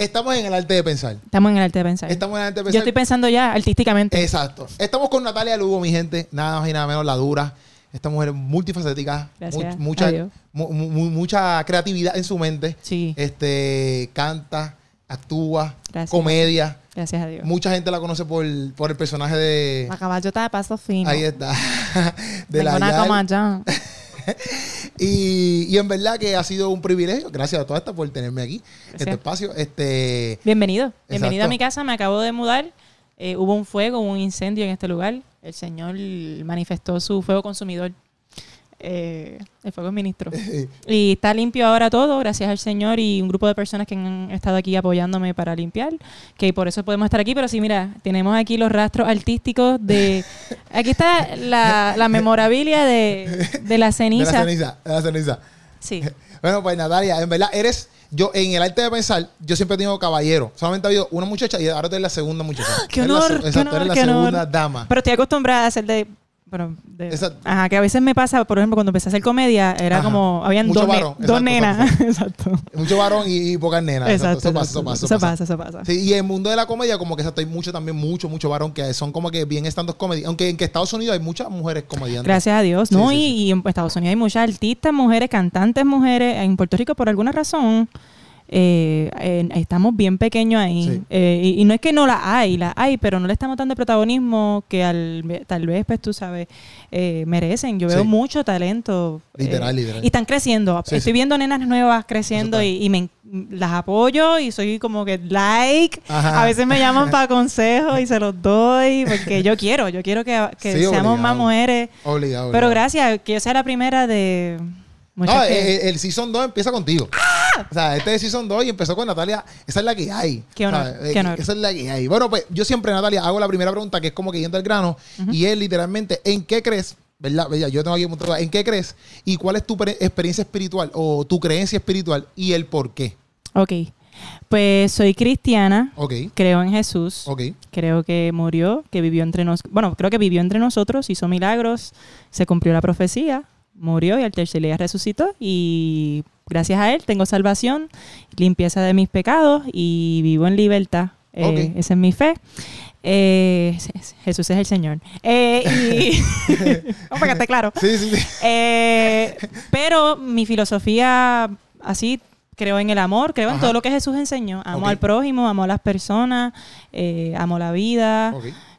Estamos en el arte de pensar. Estamos en el arte de pensar. Estamos en el arte de pensar. Yo estoy pensando ya artísticamente. Exacto. Estamos con Natalia Lugo, mi gente. Nada más y nada menos la dura. Esta mujer multifacética. Gracias mu- mucha, mu- mu- mucha creatividad en su mente. Sí, Este, canta, actúa, Gracias. comedia. gracias a Dios. Mucha gente la conoce por, por el personaje de. La caballota de paso fino. Ahí está. de Tengo la una Yal. Y, y en verdad que ha sido un privilegio. Gracias a todas estas por tenerme aquí, en este espacio. Este, Bienvenido. Bienvenido a mi casa. Me acabo de mudar. Eh, hubo un fuego, hubo un incendio en este lugar. El Señor manifestó su fuego consumidor. Eh, el fuego es ministro. Y está limpio ahora todo, gracias al Señor y un grupo de personas que han estado aquí apoyándome para limpiar, que por eso podemos estar aquí. Pero sí, mira, tenemos aquí los rastros artísticos de... Aquí está la, la memorabilia de, de la de la ceniza. ceniza. De la ceniza. Sí. Bueno, pues Natalia, en verdad eres. Yo, en el arte de pensar, yo siempre he tenido caballero. Solamente ha habido una muchacha y ahora tú eres la segunda muchacha. ¡Qué la honor! qué exacto, honor, eres la qué honor. segunda dama. Pero estoy acostumbrada a hacer de... Bueno, de- ajá, que a veces me pasa, por ejemplo, cuando empecé a hacer comedia, era Ajá. como, habían Mucho dos, ne- varón, dos exacto, nenas. Exacto. Mucho varón y, y pocas nenas. Exacto. Exacto. Eso pasa, eso pasa. Eso pasa. eso pasa. Sí, y en el mundo de la comedia, como que exacto, hay mucho también, mucho, mucho varón que son como que bien stand-up comedy. Aunque en que Estados Unidos hay muchas mujeres comediantes. Gracias a Dios. Sí, no, sí, y, sí. y en Estados Unidos hay muchas artistas, mujeres, cantantes, mujeres. En Puerto Rico, por alguna razón, eh, eh, estamos bien pequeños ahí. Sí. Eh, y, y no es que no la hay, la hay, pero no le estamos dando el protagonismo que al, tal vez, pues tú sabes, eh, merecen. Yo veo Sí. mucho talento. Literal, eh, literal. Y están creciendo. Sí, Estoy viendo nenas nuevas creciendo y, y me, las apoyo y soy como que like. Ajá. A veces me llaman para consejos y se los doy porque yo quiero, yo quiero que, seamos obligado. más mujeres. Obligado. Pero gracias, que yo sea la primera de muchas No, que- el, el Season 2 empieza contigo. O sea, este es Season 2 y empezó con Natalia. Esa es la que hay. Qué honor, ¿sabes? qué Eh, honor. Esa es la que hay. Bueno, pues yo siempre, Natalia, hago la primera pregunta que es como que yendo al grano. Y es literalmente, ¿en qué crees? ¿Verdad? Yo tengo aquí un montón de- ¿En qué crees? ¿Y cuál es tu experiencia espiritual o tu creencia espiritual y el por qué? Ok, pues soy cristiana, Ok. creo en Jesús, Ok. creo que murió, que vivió entre nosotros, bueno, creo que vivió entre nosotros, hizo milagros, se cumplió la profecía, murió y al tercer día resucitó y gracias a él tengo salvación, limpieza de mis pecados y vivo en libertad. Eh. Esa es mi fe. Eh, Jesús es el Señor. Eh, y Vamos para que esté claro. Sí, sí, sí. Eh, pero mi filosofía, así, creo en el amor, creo en todo lo que Jesús enseñó. Amo al prójimo, amo a las personas, amo la vida.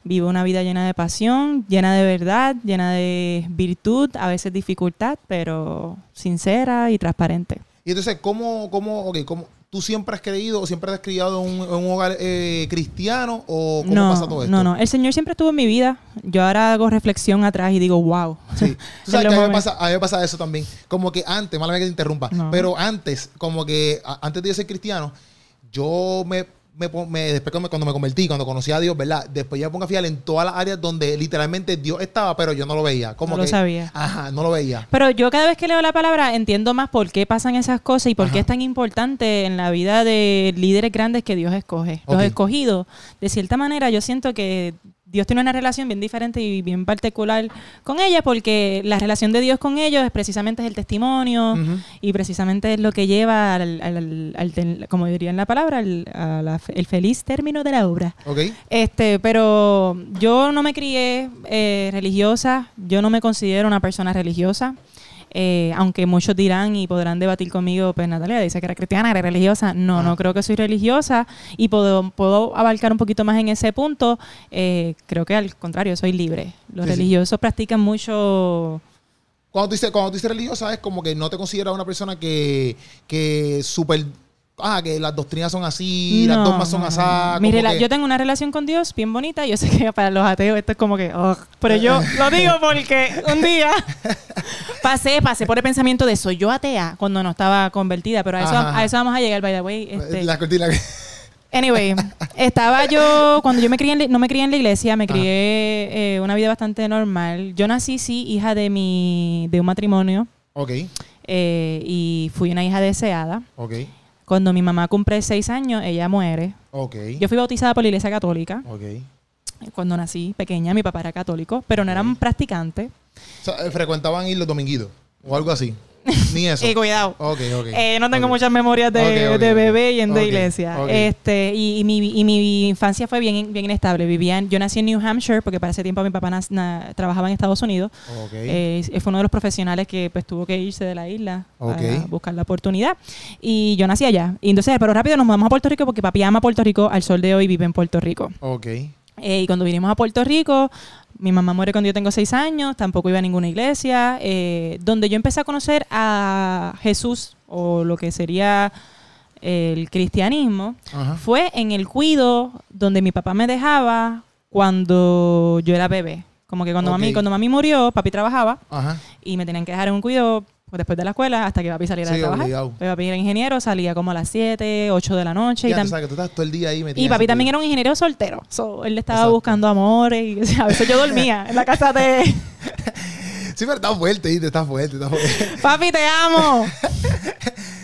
Vivo una vida llena de pasión, llena de verdad, llena de virtud, a veces dificultad, pero sincera y transparente. Y entonces, ¿cómo, cómo, ok, cómo, tú siempre has creído o siempre has criado en un, un hogar eh, cristiano o cómo no, pasa todo esto? no, no. El Señor siempre estuvo en mi vida. Yo ahora hago reflexión atrás y digo, wow. Sí. Tú sabes que a mí, me pasa, a mí me pasa eso también. Como que antes, mala que te interrumpa, No. pero antes, como que a- antes de yo ser cristiano, yo me, me, me- después cuando me- convertí, cuando conocí a Dios, ¿verdad? Después ya me pongo a fijar en todas las áreas donde literalmente Dios estaba, pero yo no lo veía. Como No lo sabía. Ajá, no lo veía. Pero yo cada vez que leo la palabra entiendo más por qué pasan esas cosas y por qué es tan importante en la vida de líderes grandes que Dios escoge. Los Ok. escogidos, de cierta manera, yo siento que Dios tiene una relación bien diferente y bien particular con ella porque la relación de Dios con ellos es precisamente el testimonio y precisamente es lo que lleva al, al- al- como diría en la palabra, al a la el feliz término de la obra. ¿Ok? Este, pero yo no me crié eh, religiosa, yo no me considero una persona religiosa. Eh, aunque muchos dirán y podrán debatir conmigo, pues Natalia dice que era cristiana, era religiosa. No, no creo que soy religiosa y puedo, puedo abarcar un poquito más en ese punto. Eh, creo que al contrario, soy libre. Los Sí, sí. religiosos practican mucho... Cuando tú dices, cuando tú dices religiosa, es como que no te consideras una persona que, que súper. Ah, que las doctrinas son así, las No, dogmas son así. no. Mi rela- Yo tengo una relación con Dios bien bonita. Yo sé que para los ateos esto es como que... ugh, pero yo lo digo porque un día pasé, pasé por el pensamiento de soy yo atea cuando no estaba convertida. Pero a eso, a eso vamos a llegar, by the way. Este, La cortina. Anyway, estaba yo, cuando yo me crié en la- no me crié en la iglesia, me crié eh, una vida bastante normal. Yo nací, sí, hija de mi, de un matrimonio ok, eh, y fui una hija deseada. ok, Cuando mi mamá cumple seis años, ella muere. ok. Yo fui bautizada por la iglesia católica Ok. cuando nací pequeña. Mi papá era católico, pero no eran practicantes. O sea, eh, frecuentaban ir los dominguitos o algo así. Ni eso. Y cuidado. Ok, ok. Eh, no tengo muchas memorias de, de bebé yendo Ok, a iglesia. ok. Este, y, y mi, y mi infancia fue bien, bien inestable. Vivía en- yo nací en New Hampshire porque para ese tiempo mi papá na- trabajaba en Estados Unidos. Eh, fue uno de los profesionales que pues tuvo que irse de la isla a buscar la oportunidad. Y yo nací allá. Y entonces, pero rápido nos mudamos a Puerto Rico porque papi ama Puerto Rico. Al sol de hoy vive en Puerto Rico. ok. Eh, y cuando vinimos a Puerto Rico, mi mamá muere cuando yo tengo seis años, tampoco iba a ninguna iglesia. eh, donde yo empecé a conocer a Jesús, o lo que sería el cristianismo, Ajá. fue en el cuido donde mi papá me dejaba cuando yo era bebé. Como que cuando, mami, cuando mami murió, papi trabajaba Ajá. y me tenían que dejar en un cuido pues, después de la escuela hasta que papi saliera Sí, de trabajar. obligado. Pues, papi era ingeniero, salía como a las 7, 8 de la noche. y Ya, tam- sabes que tú estás todo el día ahí metido y papi también era un ingeniero soltero. So, él estaba Exacto. buscando amores y o sea, a veces yo dormía en la casa de Sí, pero está fuerte, ¿viste? Está fuerte, está fuerte. papi, te amo.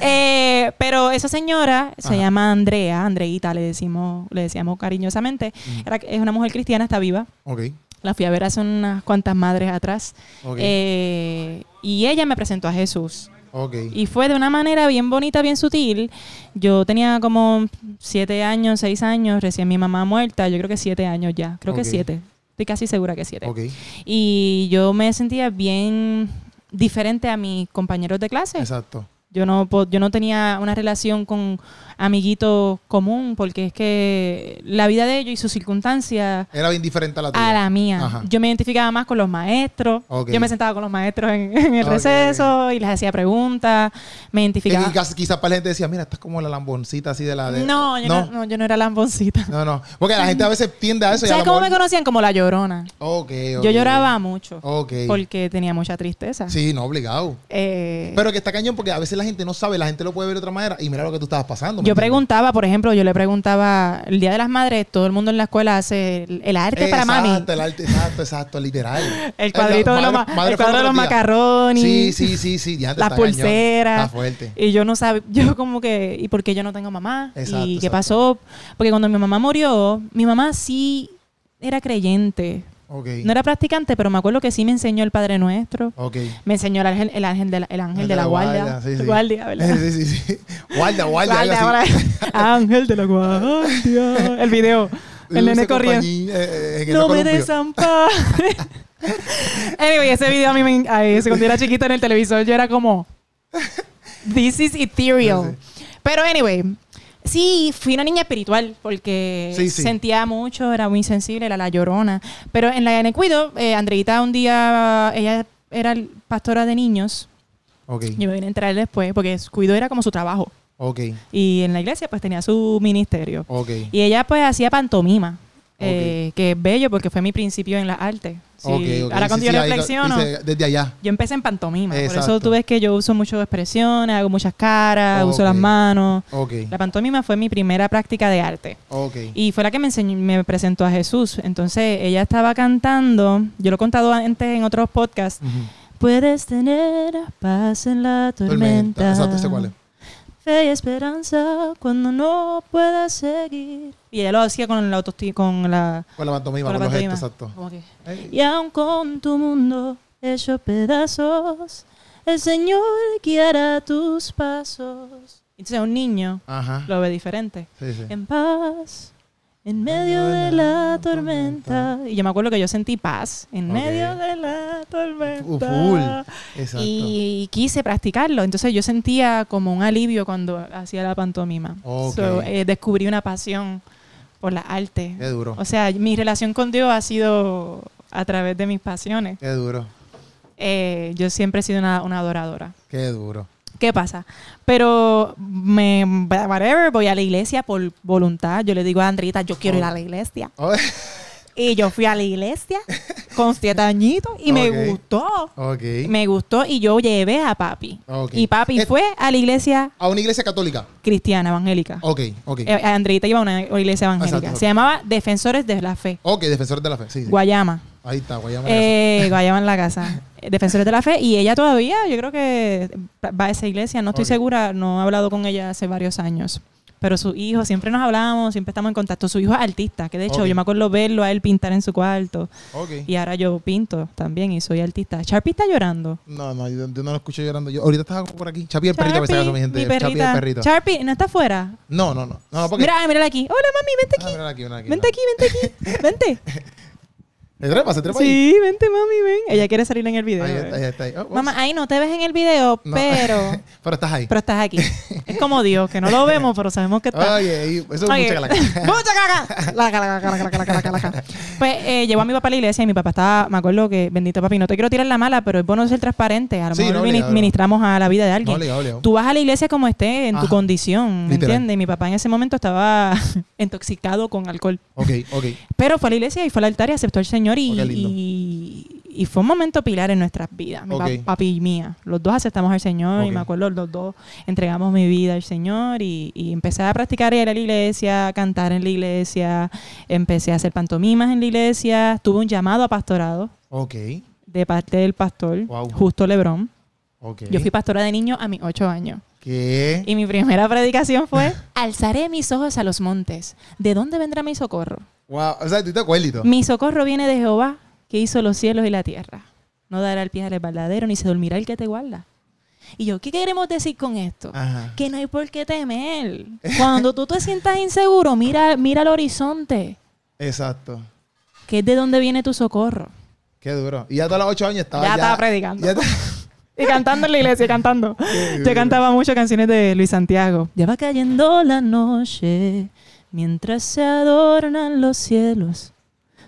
Eh, pero esa señora se llama Andrea, Andreita le decimos, le decíamos cariñosamente. Era- es una mujer cristiana, está viva. Ok. La fui a ver hace unas cuantas madres atrás. Eh, y ella me presentó a Jesús. Y fue de una manera bien bonita, bien sutil. Yo tenía como siete años, seis años, recién mi mamá muerta. Yo creo que siete años ya. Creo que siete. Estoy casi segura que siete. Y yo me sentía bien diferente a mis compañeros de clase. Exacto. Yo no, yo no tenía una relación con amiguitos común porque es que la vida de ellos y sus circunstancias Era bien diferente a la tuya. a la mía. Ajá. Yo me identificaba más con los maestros. Yo me sentaba con los maestros en, en el Ok, receso y les hacía preguntas. Me identificaba. quizás, quizás para la gente decía, mira, esta es como la lamboncita así de la de... No, yo no. no. no, yo no era lamboncita. No, no. Porque la gente a veces tiende a eso ¿Sabes cómo me conocían? Como la llorona. Yo lloraba mucho Ok. porque tenía mucha tristeza. Sí, no, obligado. Eh, Pero que está cañón porque a veces la gente no sabe, la gente lo puede ver de otra manera y mira lo que tú estabas pasando. ¿me yo entiendes? preguntaba, por ejemplo, yo le preguntaba, el Día de las Madres, todo el mundo en la escuela hace el, el arte para mami. El arte, exacto, exacto, literal. El cuadrito de los, ma- madre el fue cuadro de los macarrones. Sí, sí, sí, sí. ya Las pulseras. Fuerte. Y yo no sabía, yo como que, ¿y por qué yo no tengo mamá? Exacto, ¿Y qué pasó? Porque cuando mi mamá murió, mi mamá sí era creyente. No era practicante, pero me acuerdo que sí me enseñó el Padre Nuestro. Me enseñó el ángel, el ángel de la, el ángel de la guardia. sí, sí. Guardia, ¿verdad? Sí, sí, sí. Guardia, guardia. Guardia, ángel de la guardia. El video. El nene corriendo. eh, eh, No me desampares. anyway, ese video a mí me... Ay, ese cuando era chiquita en el televisor, yo era como... This is ethereal. Pero anyway, sí, fui una niña espiritual porque Sí, sí. sentía mucho, era muy sensible, era la llorona. Pero en la en el cuido, eh, Andreita un día, ella era pastora de niños. Ok, Yo me vine a entrar después porque cuido era como su trabajo. ok, Y en la iglesia pues tenía su ministerio. ok. Y ella pues hacía pantomima. Eh, que es bello porque fue mi principio en las artes. Sí. Ahora cuando sí, yo reflexiono, desde allá. yo empecé en pantomima. Por Exacto. eso tú ves que yo uso muchas expresiones, hago muchas caras, uso las manos. La pantomima fue mi primera práctica de arte. Y fue la que me enseñó, me presentó a Jesús. Entonces ella estaba cantando, yo lo he contado antes en otros podcasts. Puedes tener paz en la tormenta. Exacto, ese cuál es. Fe y esperanza cuando no puedas seguir. Y ella lo hacía con la autoestima, con la, Con la pantomima, con con, la los gestos, exacto. Como que, Ey. y aun con tu mundo hecho pedazos, el Señor guiará tus pasos. Entonces un niño Ajá. lo ve diferente. Sí, sí. En paz, en medio de la tormenta. Y yo me acuerdo que yo sentí paz en medio de la tormenta. Full. Exacto. Y quise practicarlo. Entonces yo sentía como un alivio cuando hacía la pantomima. So, eh, descubrí una pasión por la arte. Qué duro. O sea, mi relación con Dios ha sido a través de mis pasiones. Qué duro. Eh, yo siempre he sido una, una adoradora. Qué duro. ¿Qué pasa? Pero me whatever, voy a la iglesia por voluntad. Yo le digo a Andrita, yo quiero ir a la iglesia. Oh, Y yo fui a la iglesia con siete añitos y me gustó. Me gustó y yo llevé a papi. Y papi Es- fue a la iglesia A una iglesia católica. cristiana, evangélica. Ok, ok. Eh, Andreita iba a una iglesia evangélica. Exacto. Se llamaba Defensores de la Fe. Ok, defensores de la fe. Sí, sí. Guayama. Ahí está, Guayama. Eh, Guayama en la casa. Defensores de la Fe. Y ella todavía, yo creo que va a esa iglesia. No estoy segura, no he hablado con ella hace varios años. Pero su hijo, siempre nos hablábamos, siempre estamos en contacto. Su hijo es artista, que de hecho yo me acuerdo verlo a él pintar en su cuarto. Ok. Y ahora yo pinto también y soy artista. Sharpie está llorando. No, no, yo, yo no lo escucho llorando. Yo, ahorita estaba por aquí. Chapi el perrito, me acaso, mi gente. mi el perrito. Sharpie, ¿no está afuera? No, no, no. No, porque. Mira, mírala aquí. Hola, mami, vente Ah, aquí. mírala aquí, mírala aquí. Vente aquí, vente aquí. Vente. ¿Se trepa? ¿Se trepa ahí? Sí, vente, mami, ven. Ella quiere salir en el video. Ahí está, ahí está. Ahí. Oh. Mamá, ahí no te ves en el video, No. pero... Pero estás ahí. Pero estás aquí. Es como Dios, que no lo vemos, pero sabemos que está. Oye, eso es Oye, mucha calaca. ¡Mucha caca! La caca, la caca, la caca, la caca, la caca. Pues eh, llevó a mi papá a la iglesia y mi papá estaba, me acuerdo que, bendito papi, no te quiero tirar la mala, pero es bueno ser transparente. A lo Sí, mejor no, obligado. ministramos a la vida de No, alguien. obligado, obligado. Tú vas a la iglesia como estés, en tu Ajá. condición, ¿me entiendes? Y mi papá en ese momento estaba intoxicado con alcohol. Ok, ok. Pero fue a la iglesia y fue al altar y aceptó al Señor y, fue un momento pilar en nuestras vidas, mi pa- Ok. papi y mía. Los dos aceptamos al Señor y me acuerdo, los dos entregamos mi vida al Señor y, y empecé a practicar ir a la iglesia, a cantar en la iglesia, empecé a hacer pantomimas en la iglesia, tuve un llamado a pastorado de parte del pastor, Wow. Justo Lebrón. Yo fui pastora de niño a mis ocho años. ¿Qué? Y mi primera predicación fue, alzaré mis ojos a los montes. ¿De dónde vendrá mi socorro? Wow, o sea, tú te acuerdas. Mi socorro viene de Jehová, que hizo los cielos y la tierra. No dará el pie al verdadero, ni se dormirá el que te guarda. Y yo, ¿qué queremos decir con esto? Ajá. Que no hay por qué temer. Cuando tú te sientas inseguro, mira, mira al horizonte, Exacto. que es de donde viene tu socorro. Qué duro. Y ya todos los ocho años estaba. Ya estaba predicando. ya Y cantando en la iglesia, cantando. Yo cantaba muchas canciones de Luis Santiago. Ya va cayendo la noche, mientras se adornan los cielos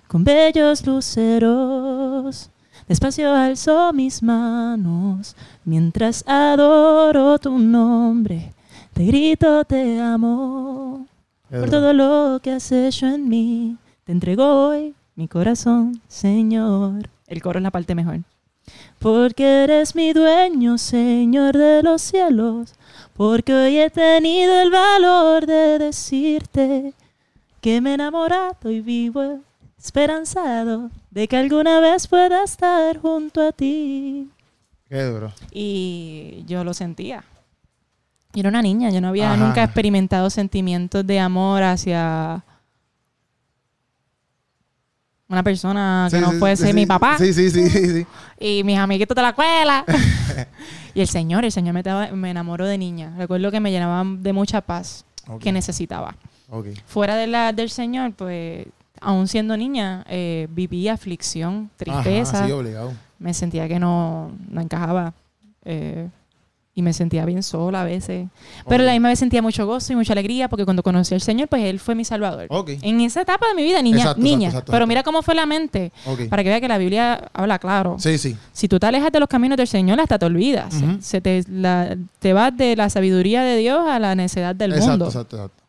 con bellos luceros. Despacio alzo mis manos, mientras adoro tu nombre. Te grito, te amo. Por todo lo que has hecho en mí, te entrego hoy mi corazón, Señor. El coro es la parte mejor. Porque eres mi dueño, Señor de los cielos. Porque hoy he tenido el valor de decirte que me he enamorado y vivo esperanzado de que alguna vez pueda estar junto a ti. Qué duro. Y yo lo sentía. Yo era una niña, yo no había Ajá. nunca experimentado sentimientos de amor hacia una persona que Sí, no sí, fuese sí, mi papá Sí, sí, sí, sí. sí. y mis amiguitos de la escuela. y el Señor, el Señor me, daba- me enamoró de niña. Recuerdo que me llenaban de mucha paz que necesitaba. Fuera de la, del Señor, pues, aún siendo niña, eh, viví aflicción, tristeza. Ajá, sí, obligado. me sentía que no, no encajaba. eh, y me sentía bien sola a veces. Pero a la misma vez sentía mucho gozo y mucha alegría porque cuando conocí al Señor, pues Él fue mi salvador. En esa etapa de mi vida, niña, Exacto, niña. exacto, exacto, Pero mira cómo fue la mente. Para que vea que la Biblia habla claro. Sí, sí. Si tú te alejas de los caminos del Señor, hasta te olvidas. Se- te, la- te vas de la sabiduría de Dios a la necedad del mundo. exacto, exacto.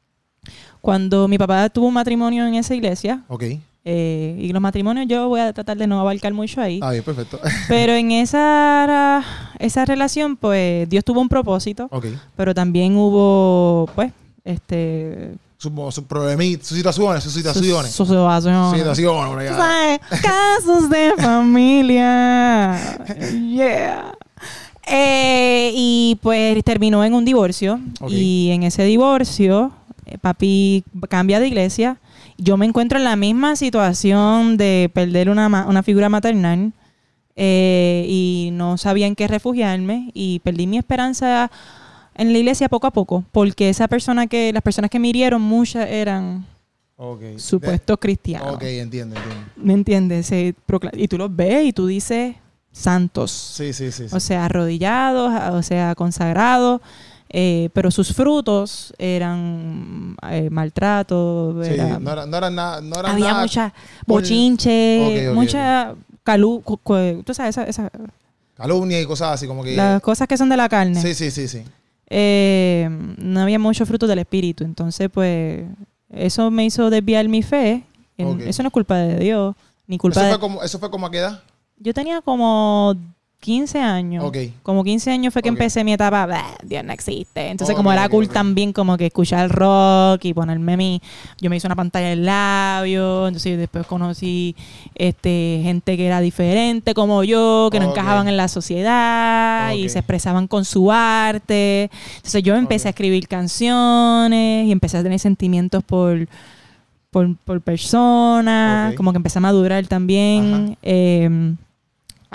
Cuando mi papá tuvo un matrimonio en esa iglesia, Ok. Eh, y los matrimonios yo voy a tratar de no abarcar mucho ahí. Ah, bien, perfecto. Pero en esa, esa relación, pues Dios tuvo un propósito, ok. pero también hubo, pues, este. Sus su problemitas, sus situaciones, sus situaciones. Sus situaciones. Situaciones, Casos de familia. Yeah. Eh, y pues terminó en un divorcio. Ok. Y en ese divorcio, eh, papi cambia de iglesia. Yo me encuentro en la misma situación de perder una, ma- una figura maternal. eh, y no sabía en qué refugiarme. Y perdí mi esperanza en la iglesia poco a poco. Porque esa persona que, las personas que me hirieron, muchas eran supuestos cristianos. Ok, entiendo, entiendo. ¿Me entiendes? Se y tú los ves y tú dices santos. Sí, sí, sí. sí. O sea, arrodillados, o sea, consagrados. Eh, pero sus frutos eran eh, maltrato. Sí, era- no era, no era nada. No era había nada mucha bochinche, Ok, ok, mucha calú, cu- cu- tú sabes, esa- esa- calumnia y cosas así como que. las cosas que son de la carne. Sí, sí, sí, sí. Eh, no había mucho fruto del espíritu. Entonces, pues, eso me hizo desviar mi fe. Eso no es culpa de Dios, ni culpa Eso de... fue, como, eso fue como a qué edad. Yo tenía como 15 años. Ok. Como 15 años fue que empecé mi etapa, "Bah, Dios no existe. Entonces, como era cool también como que escuchar rock y ponerme mi... Yo me hice una pantalla en labio, entonces después conocí este gente que era diferente como yo, que no encajaban en la sociedad y se expresaban con su arte. Entonces yo empecé a escribir canciones y empecé a tener sentimientos por por, por personas, como que empecé a madurar también eh,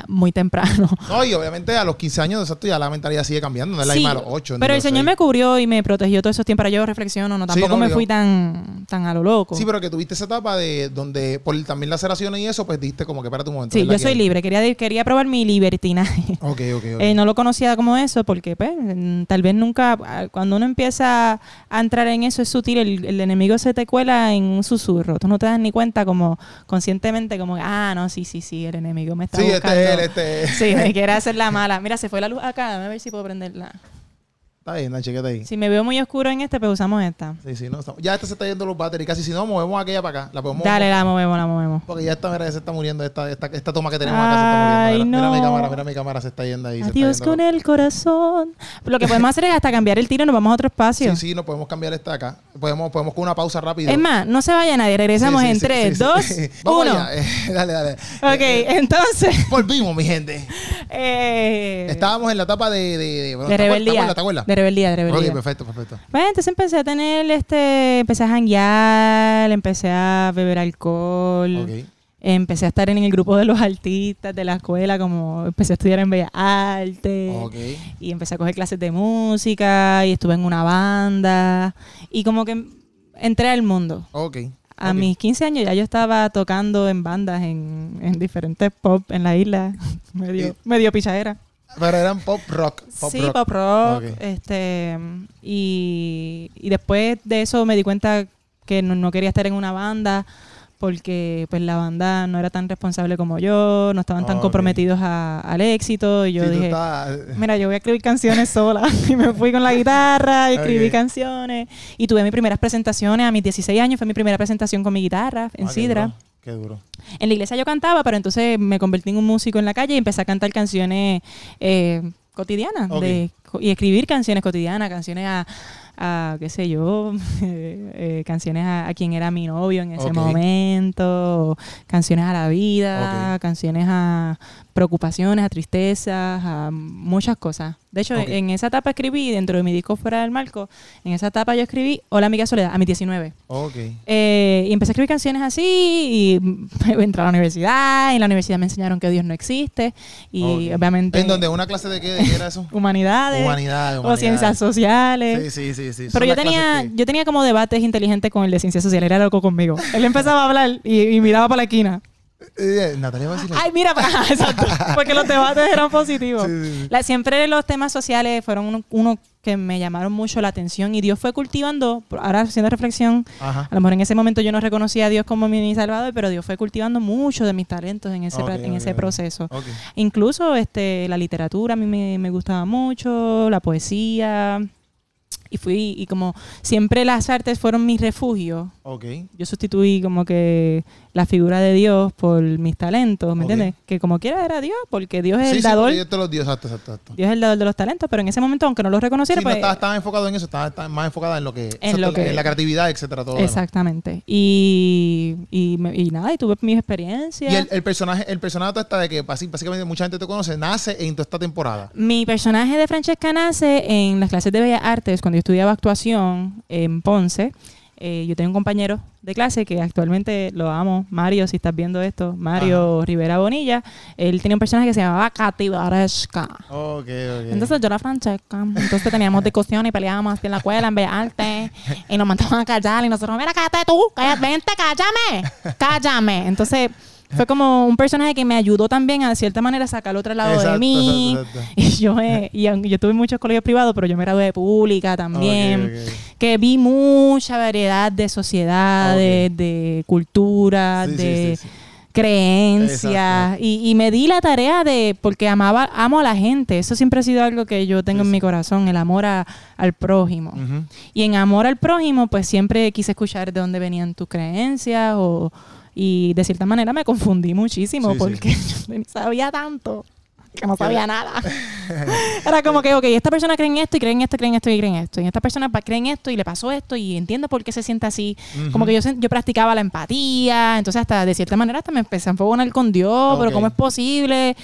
muy temprano. No, y obviamente a los 15 años, exacto, ya la mentalidad sigue cambiando. No es la Sí, misma a los 8. Pero el Señor me cubrió y me protegió todos esos tiempos. Yo reflexiono, no, Sí, tampoco no, me fui tan, tan a lo loco. Sí, pero que tuviste esa etapa de donde por también las laceraciones y eso, pues diste como que espérate un momento. Sí, ¿verdad yo soy libre. Quería, quería probar mi libertinaje. Ok, ok, ok. Eh, no lo conocía como eso porque pues, mm, tal vez nunca, ah, cuando uno empieza a entrar en eso es sutil, el, el enemigo se te cuela en un susurro, tú no te das ni cuenta como conscientemente como, ah, no, sí, sí, sí, el enemigo me está sí, buscando. este él, este es. Sí, me quiere hacer la mala. Mira, se fue la luz acá, déjame ver si puedo prenderla. Está bien, Nachi, quédate ahí. Si me veo muy oscuro en este, pues usamos esta. Sí, sí, no, estamos- ya esta se está yendo los batteries. Casi si no, movemos aquella para acá. La podemos Dale, la movemos, la movemos. Porque ya esta, mira, ya se está muriendo. Esta, esta, esta toma que tenemos acá se está Ay, muriendo. Mira, mira mi no. cámara, mira mi cámara, se está yendo ahí. Adiós yendo. con el corazón. Lo que podemos hacer es hasta cambiar el tiro y nos vamos a otro espacio. Sí, sí, no podemos cambiar esta acá. Podemos, podemos con una pausa rápida. Es más, no se vaya nadie, regresamos Sí, sí, en sí, 3, sí, 2, sí. Vamos 1. allá. Eh, dale, dale. Ok, Eh, entonces, volvimos, mi gente. eh, Estábamos en la etapa de... De, de, bueno, de ¿te acuerdas? ¿Te rebeldía. ¿Te acuerdas? De rebeldía, de rebeldía. Ok, perfecto, perfecto. Bueno, entonces empecé a tener este, empecé a janguear, empecé a beber alcohol, empecé a estar en el grupo de los artistas de la escuela, como empecé a estudiar en Bellas Artes. Y empecé a coger clases de música y estuve en una banda y como que entré al mundo. Ok. A mis 15 años ya yo estaba tocando en bandas en, en diferentes pop en la isla, medio, medio pichadera. Pero eran pop rock. Pop sí, rock. pop rock. Este, y, y después de eso me di cuenta que no, no quería estar en una banda porque pues la banda no era tan responsable como yo, no estaban tan comprometidos a- al éxito y yo Sí, dije, Mira, yo voy a escribir canciones sola. Y me fui con la guitarra y escribí canciones. Y tuve mis primeras presentaciones a mis 16 años. Fue mi primera presentación con mi guitarra en Ah, Sidra. Qué duro. En la iglesia yo cantaba, pero entonces me convertí en un músico en la calle y empecé a cantar canciones eh, cotidianas. De- y escribir canciones cotidianas, canciones a, a, qué sé yo, eh, eh, canciones a, a quien era mi novio en ese momento, canciones a la vida, canciones a preocupaciones, a tristezas, a muchas cosas. De hecho, en esa etapa escribí, dentro de mi disco Fuera del Marco, en esa etapa yo escribí Hola amiga Soledad, a mis 19. Ok. Eh, y empecé a escribir canciones así y entré a la universidad. Y en la universidad me enseñaron que Dios no existe. Y obviamente ¿En donde ¿Una clase de qué, de qué era eso? humanidades, Humanidades, o ciencias sociales. Sí, sí, sí. sí. Pero Son yo tenía, que- yo tenía como debates inteligentes con el de ciencias sociales. Era loco conmigo. Él empezaba a hablar y, y miraba para la esquina. Eh, Natalia va a decir Ay, mira, exacto. Porque los debates eran positivos. Sí, sí, sí. La- siempre los temas sociales fueron uno, uno que me llamaron mucho la atención y Dios fue cultivando, ahora haciendo reflexión, Ajá. a lo mejor en ese momento yo no reconocía a Dios como mi salvador, pero Dios fue cultivando mucho de mis talentos en ese, en proceso. Incluso este, la literatura a mí me, me gustaba mucho, la poesía. Y fui, y como siempre las artes fueron mi refugio, Ok. yo sustituí como que la figura de Dios por mis talentos, ¿me entiendes? Que como quiera era Dios, porque Dios es Sí, el sí, dador, yo te los dio, exacto, exacto. exacto. Dios es el dador de los talentos, pero en ese momento, aunque no lo Sí, reconociera, no pues, estaba, estaba enfocado en eso, estaba, estaba más enfocada en lo que... exacto, lo que- en la creatividad, etcétera, todo. exactamente. Y, y, y nada, y tuve mis experiencias. Y el, el personaje, el personaje está de que básicamente mucha gente te conoce, nace en toda esta temporada. Mi personaje de Francesca nace en las clases de Bellas Artes cuando yo estudiaba actuación en Ponce. Eh, yo tengo un compañero de clase que actualmente lo amo, Mario, si estás viendo esto, Mario Rivera Bonilla. Él tenía un personaje que se llamaba Cativaresca. Ok, ok. Entonces yo era Francesca. Entonces teníamos discusiones y peleábamos en la escuela, en Bellas Artes. Y nos mandaban a callar y nosotros, mira, cállate tú, cállate, vente, cállame, cállame. Entonces fue como un personaje que me ayudó también a de cierta manera a sacar otro lado de mí. exacto, exacto. Y yo, me- y yo tuve muchos colegios privados, pero yo me gradué de pública también. Que vi mucha variedad de sociedades, de culturas, Sí, de sí, sí. creencias. Y, y me di la tarea de, porque amaba, amo a la gente. Eso siempre ha sido algo que yo tengo en mi corazón, el amor a- al prójimo. Y en amor al prójimo, pues siempre quise escuchar de dónde venían tus creencias o, y de cierta manera me confundí muchísimo Sí, sí. porque yo ni sabía tanto. que no sabía nada. Era como que, ok, esta persona cree en esto y cree en esto, cree en esto y cree en esto. Y esta persona cree en esto y le pasó esto y entiendo por qué se siente así. Como que yo, yo practicaba la empatía, entonces hasta de cierta manera hasta me empecé a enfocar con Dios, pero Ok. ¿cómo es posible?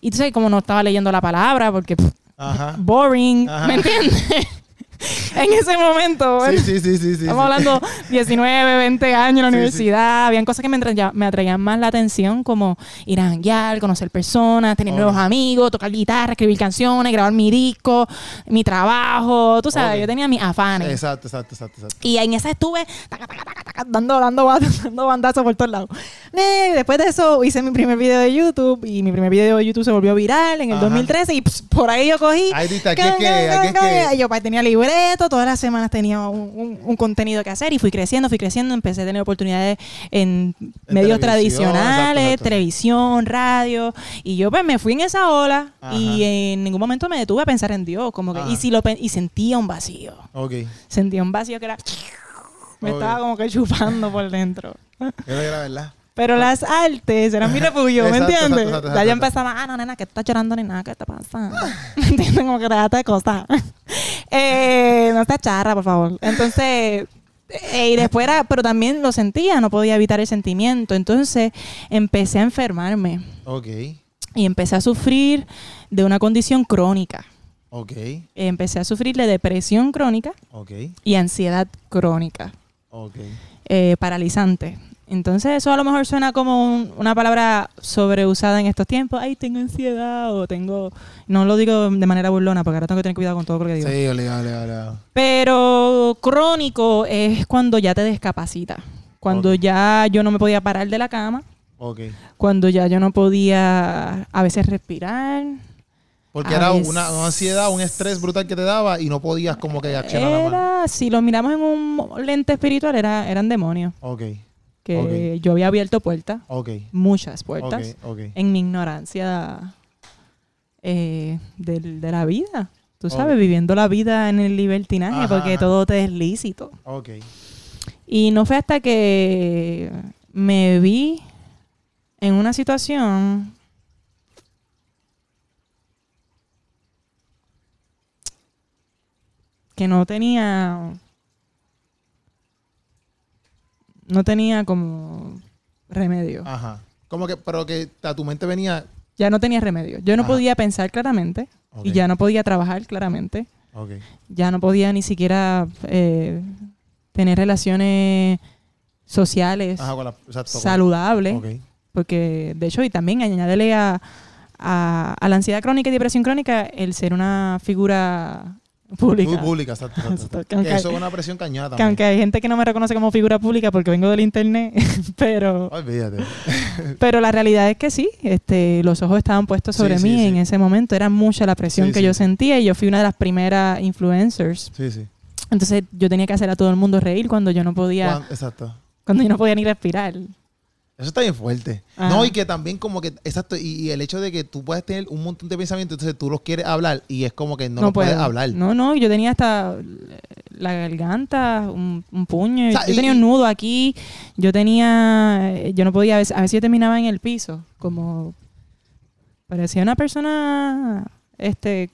Y entonces como no estaba leyendo la palabra porque pff, Ajá. boring, Ajá. ¿me entiendes? en ese momento, Sí, sí, sí, sí, sí. Estamos sí. hablando 19, 20 años en la Sí, universidad. Habían cosas que me, atraía- me atraían más la atención, como ir a janguear, conocer personas, tener nuevos amigos, tocar guitarra, escribir canciones, grabar mi disco, mi trabajo. Tú sabes, Ok. yo tenía mis afanes. Exacto, exacto, exacto, exacto. Y en esa estuve taca, taca, taca, dando, dando, dando bandazos por todos lados. Eh, después de eso hice mi primer video de YouTube y mi primer video de YouTube se volvió viral en el Ajá. 2013 y pss, por ahí yo cogí. Ahí diste, aquí es que- aquí es que- y yo pues, tenía todas las semanas tenía un, un- un contenido que hacer y fui creciendo, fui creciendo, empecé a tener oportunidades en, medios tradicionales, exacto, exacto. televisión, radio y yo pues me fui en esa ola Ajá. y en ningún momento me detuve a pensar en Dios, como que Ajá. y si lo y sentía un vacío Ok. sentía un vacío que era me Obvio. estaba como que chupando por dentro era verdad. Pero las artes eran mi refugio ¿me Exacto, entiendes? exacto, exacto, ya yo empezaba ah no nena que estás llorando ni nada ¿qué te pasa? ¿me entiendes? como que trata de cosas eh, no estás charra por favor entonces eh, y después era pero también lo sentía no podía evitar el sentimiento entonces empecé a enfermarme Ok. y empecé a sufrir de una condición crónica Ok. empecé a sufrir de depresión crónica Ok. y ansiedad crónica Ok. eh, paralizante. Entonces eso a lo mejor suena como un- una palabra sobreusada en estos tiempos. Ay, tengo ansiedad o tengo... No lo digo de manera burlona porque ahora tengo que tener cuidado con todo lo que digo. Sí, obligado, obligado, obligado. Pero crónico es cuando ya te descapacita. Cuando ya yo no me podía parar de la cama. Ok. Cuando ya yo no podía a veces respirar. Porque A era una, una ansiedad, un estrés brutal que te daba y no podías como que accionar la mano. Era, si lo miramos en un lente espiritual, era, eran demonios. Ok. Que yo había abierto puertas, muchas puertas. En mi ignorancia eh, de, la vida. Tú sabes, viviendo la vida en el libertinaje, Ajá, porque todo te es lícito. Y no fue hasta que me vi en una situación que no tenía no tenía como remedio. Ajá. Como que, pero que a tu mente venía. Ya no tenía remedio. Yo no Ajá. podía pensar claramente y ya no podía trabajar claramente. Ya no podía ni siquiera eh, tener relaciones sociales Ajá, con la. Exacto. con- saludables. Porque, de hecho, y también añádele a, a, a la ansiedad crónica y depresión crónica el ser una figura pública. Muy pública, exacto. exacto, Exacto, que Que eso es una presión cañada Que también. aunque hay gente que no me reconoce como figura pública porque vengo del internet, pero, Olvídate. pero la realidad es que sí, este, los ojos estaban puestos Sí, sobre sí, mí sí. en ese momento. Era mucha la presión Sí, que sí. yo sentía y yo fui una de las primeras influencers. Sí, sí. Entonces yo tenía que hacer a todo el mundo reír cuando yo no podía, Cuan- Exacto. cuando yo no podía ni respirar. Eso está bien fuerte. Ajá. No, y que también como que, exacto, y, y el hecho de que tú puedes tener un montón de pensamientos, entonces tú los quieres hablar y es como que no, los puedes hablar. No, no, yo tenía hasta la garganta, un, un puño, O sea, yo y- tenía un nudo aquí, yo tenía, yo no podía, a veces, a veces yo terminaba en el piso, como parecía una persona, este,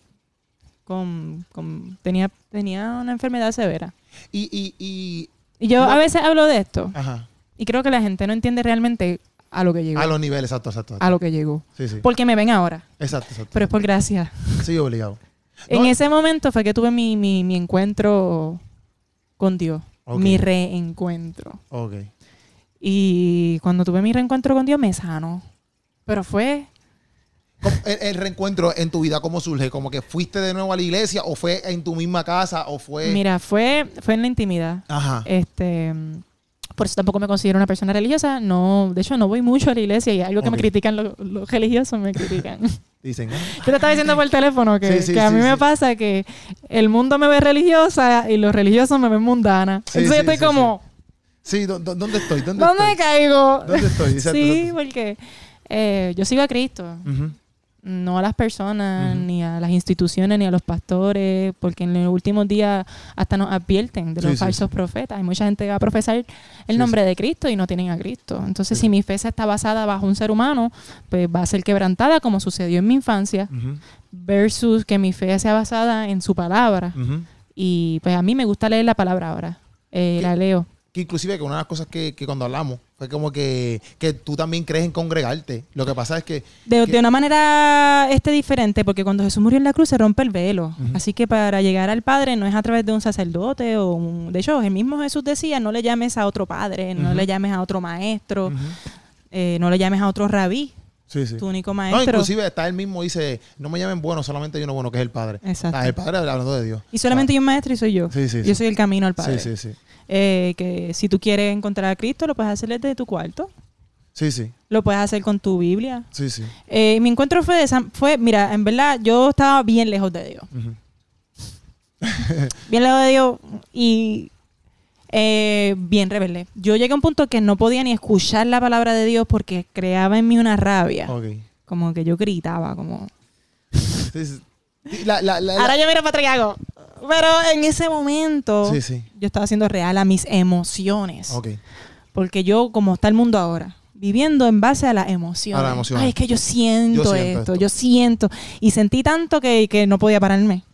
con, con- tenía, tenía una enfermedad severa. Y, y, y, Y yo No. a veces hablo de esto ajá, y creo que la gente no entiende realmente a lo que llegó, a los niveles, exacto, exacto. a lo que llegó, Sí, sí. porque me ven ahora, Exacto, exacto. pero es por gracia. Sí, obligado. En No, ese momento fue que tuve mi, mi, mi encuentro con Dios, mi reencuentro. Ok. Y cuando tuve mi reencuentro con Dios me sanó. Pero fue, ¿Cómo- El, el reencuentro en tu vida, ¿cómo surge? ¿Como que fuiste de nuevo a la iglesia o fue en tu misma casa o fue...? mira, fue, fue en la intimidad. Ajá. Este, por eso tampoco me considero una persona religiosa. No, de hecho, no voy mucho a la iglesia y algo que me critican los, los religiosos me critican. Dicen, ah, Yo te estaba diciendo por teléfono que, Sí, sí, que a sí, mí me pasa que el mundo me ve religiosa y los religiosos me ven mundana. Entonces yo estoy como, Sí, ¿dó- dó- ¿dónde estoy? ¿Dónde, ¿dónde estoy? caigo? ¿Dónde estoy? Exacto, sí, exacto. porque eh, yo sigo a Cristo. Ujú. No a las personas, ni a las instituciones, ni a los pastores, porque en los últimos días hasta nos advierten de los Sí, falsos sí. profetas. Hay mucha gente que va a profesar el Sí, nombre de Cristo y no tienen a Cristo. Entonces, si mi fe se está basada bajo un ser humano, pues va a ser quebrantada como sucedió en mi infancia, versus que mi fe sea basada en su palabra. Y pues a mí me gusta leer la palabra ahora. Eh, la leo. Que inclusive que una de las cosas que, que cuando hablamos fue como que, que tú también crees en congregarte. Lo que pasa es que... De, que- de una manera este diferente, porque cuando Jesús murió en la cruz se rompe el velo. Así que para llegar al Padre no es a través de un sacerdote o un... De hecho, el mismo Jesús decía, no le llames a otro padre, no le llames a otro maestro, eh, no le llames a otro rabí, Sí, sí. tu único No, maestro. inclusive está él mismo dice, no me llamen bueno, solamente hay uno bueno que es el Padre. Exacto. Ah, el Padre hablando de Dios. y solamente Ah, hay un maestro y soy yo. Sí, sí, yo sí. soy el camino al Padre. Sí, sí, sí. Eh, que si tú quieres encontrar a Cristo, lo puedes hacer desde tu cuarto. Sí, sí. Lo puedes hacer con tu Biblia. Sí, sí. Eh, mi encuentro fue, de San- fue, mira, en verdad, yo estaba bien lejos de Dios. Bien lejos de Dios y eh, bien rebelde. Yo llegué a un punto que no podía ni escuchar la palabra de Dios porque creaba en mí una rabia. Ok. Como que yo gritaba, como... La, la- Ahora yo miro para atrás y hago. Pero en ese momento Sí, sí. yo estaba haciendo real a mis emociones. Porque yo, como está el mundo ahora, viviendo en base a las emociones. A las emociones. Ay, es que yo siento, Yo siento esto, esto. yo siento. Y sentí tanto que, que no podía pararme.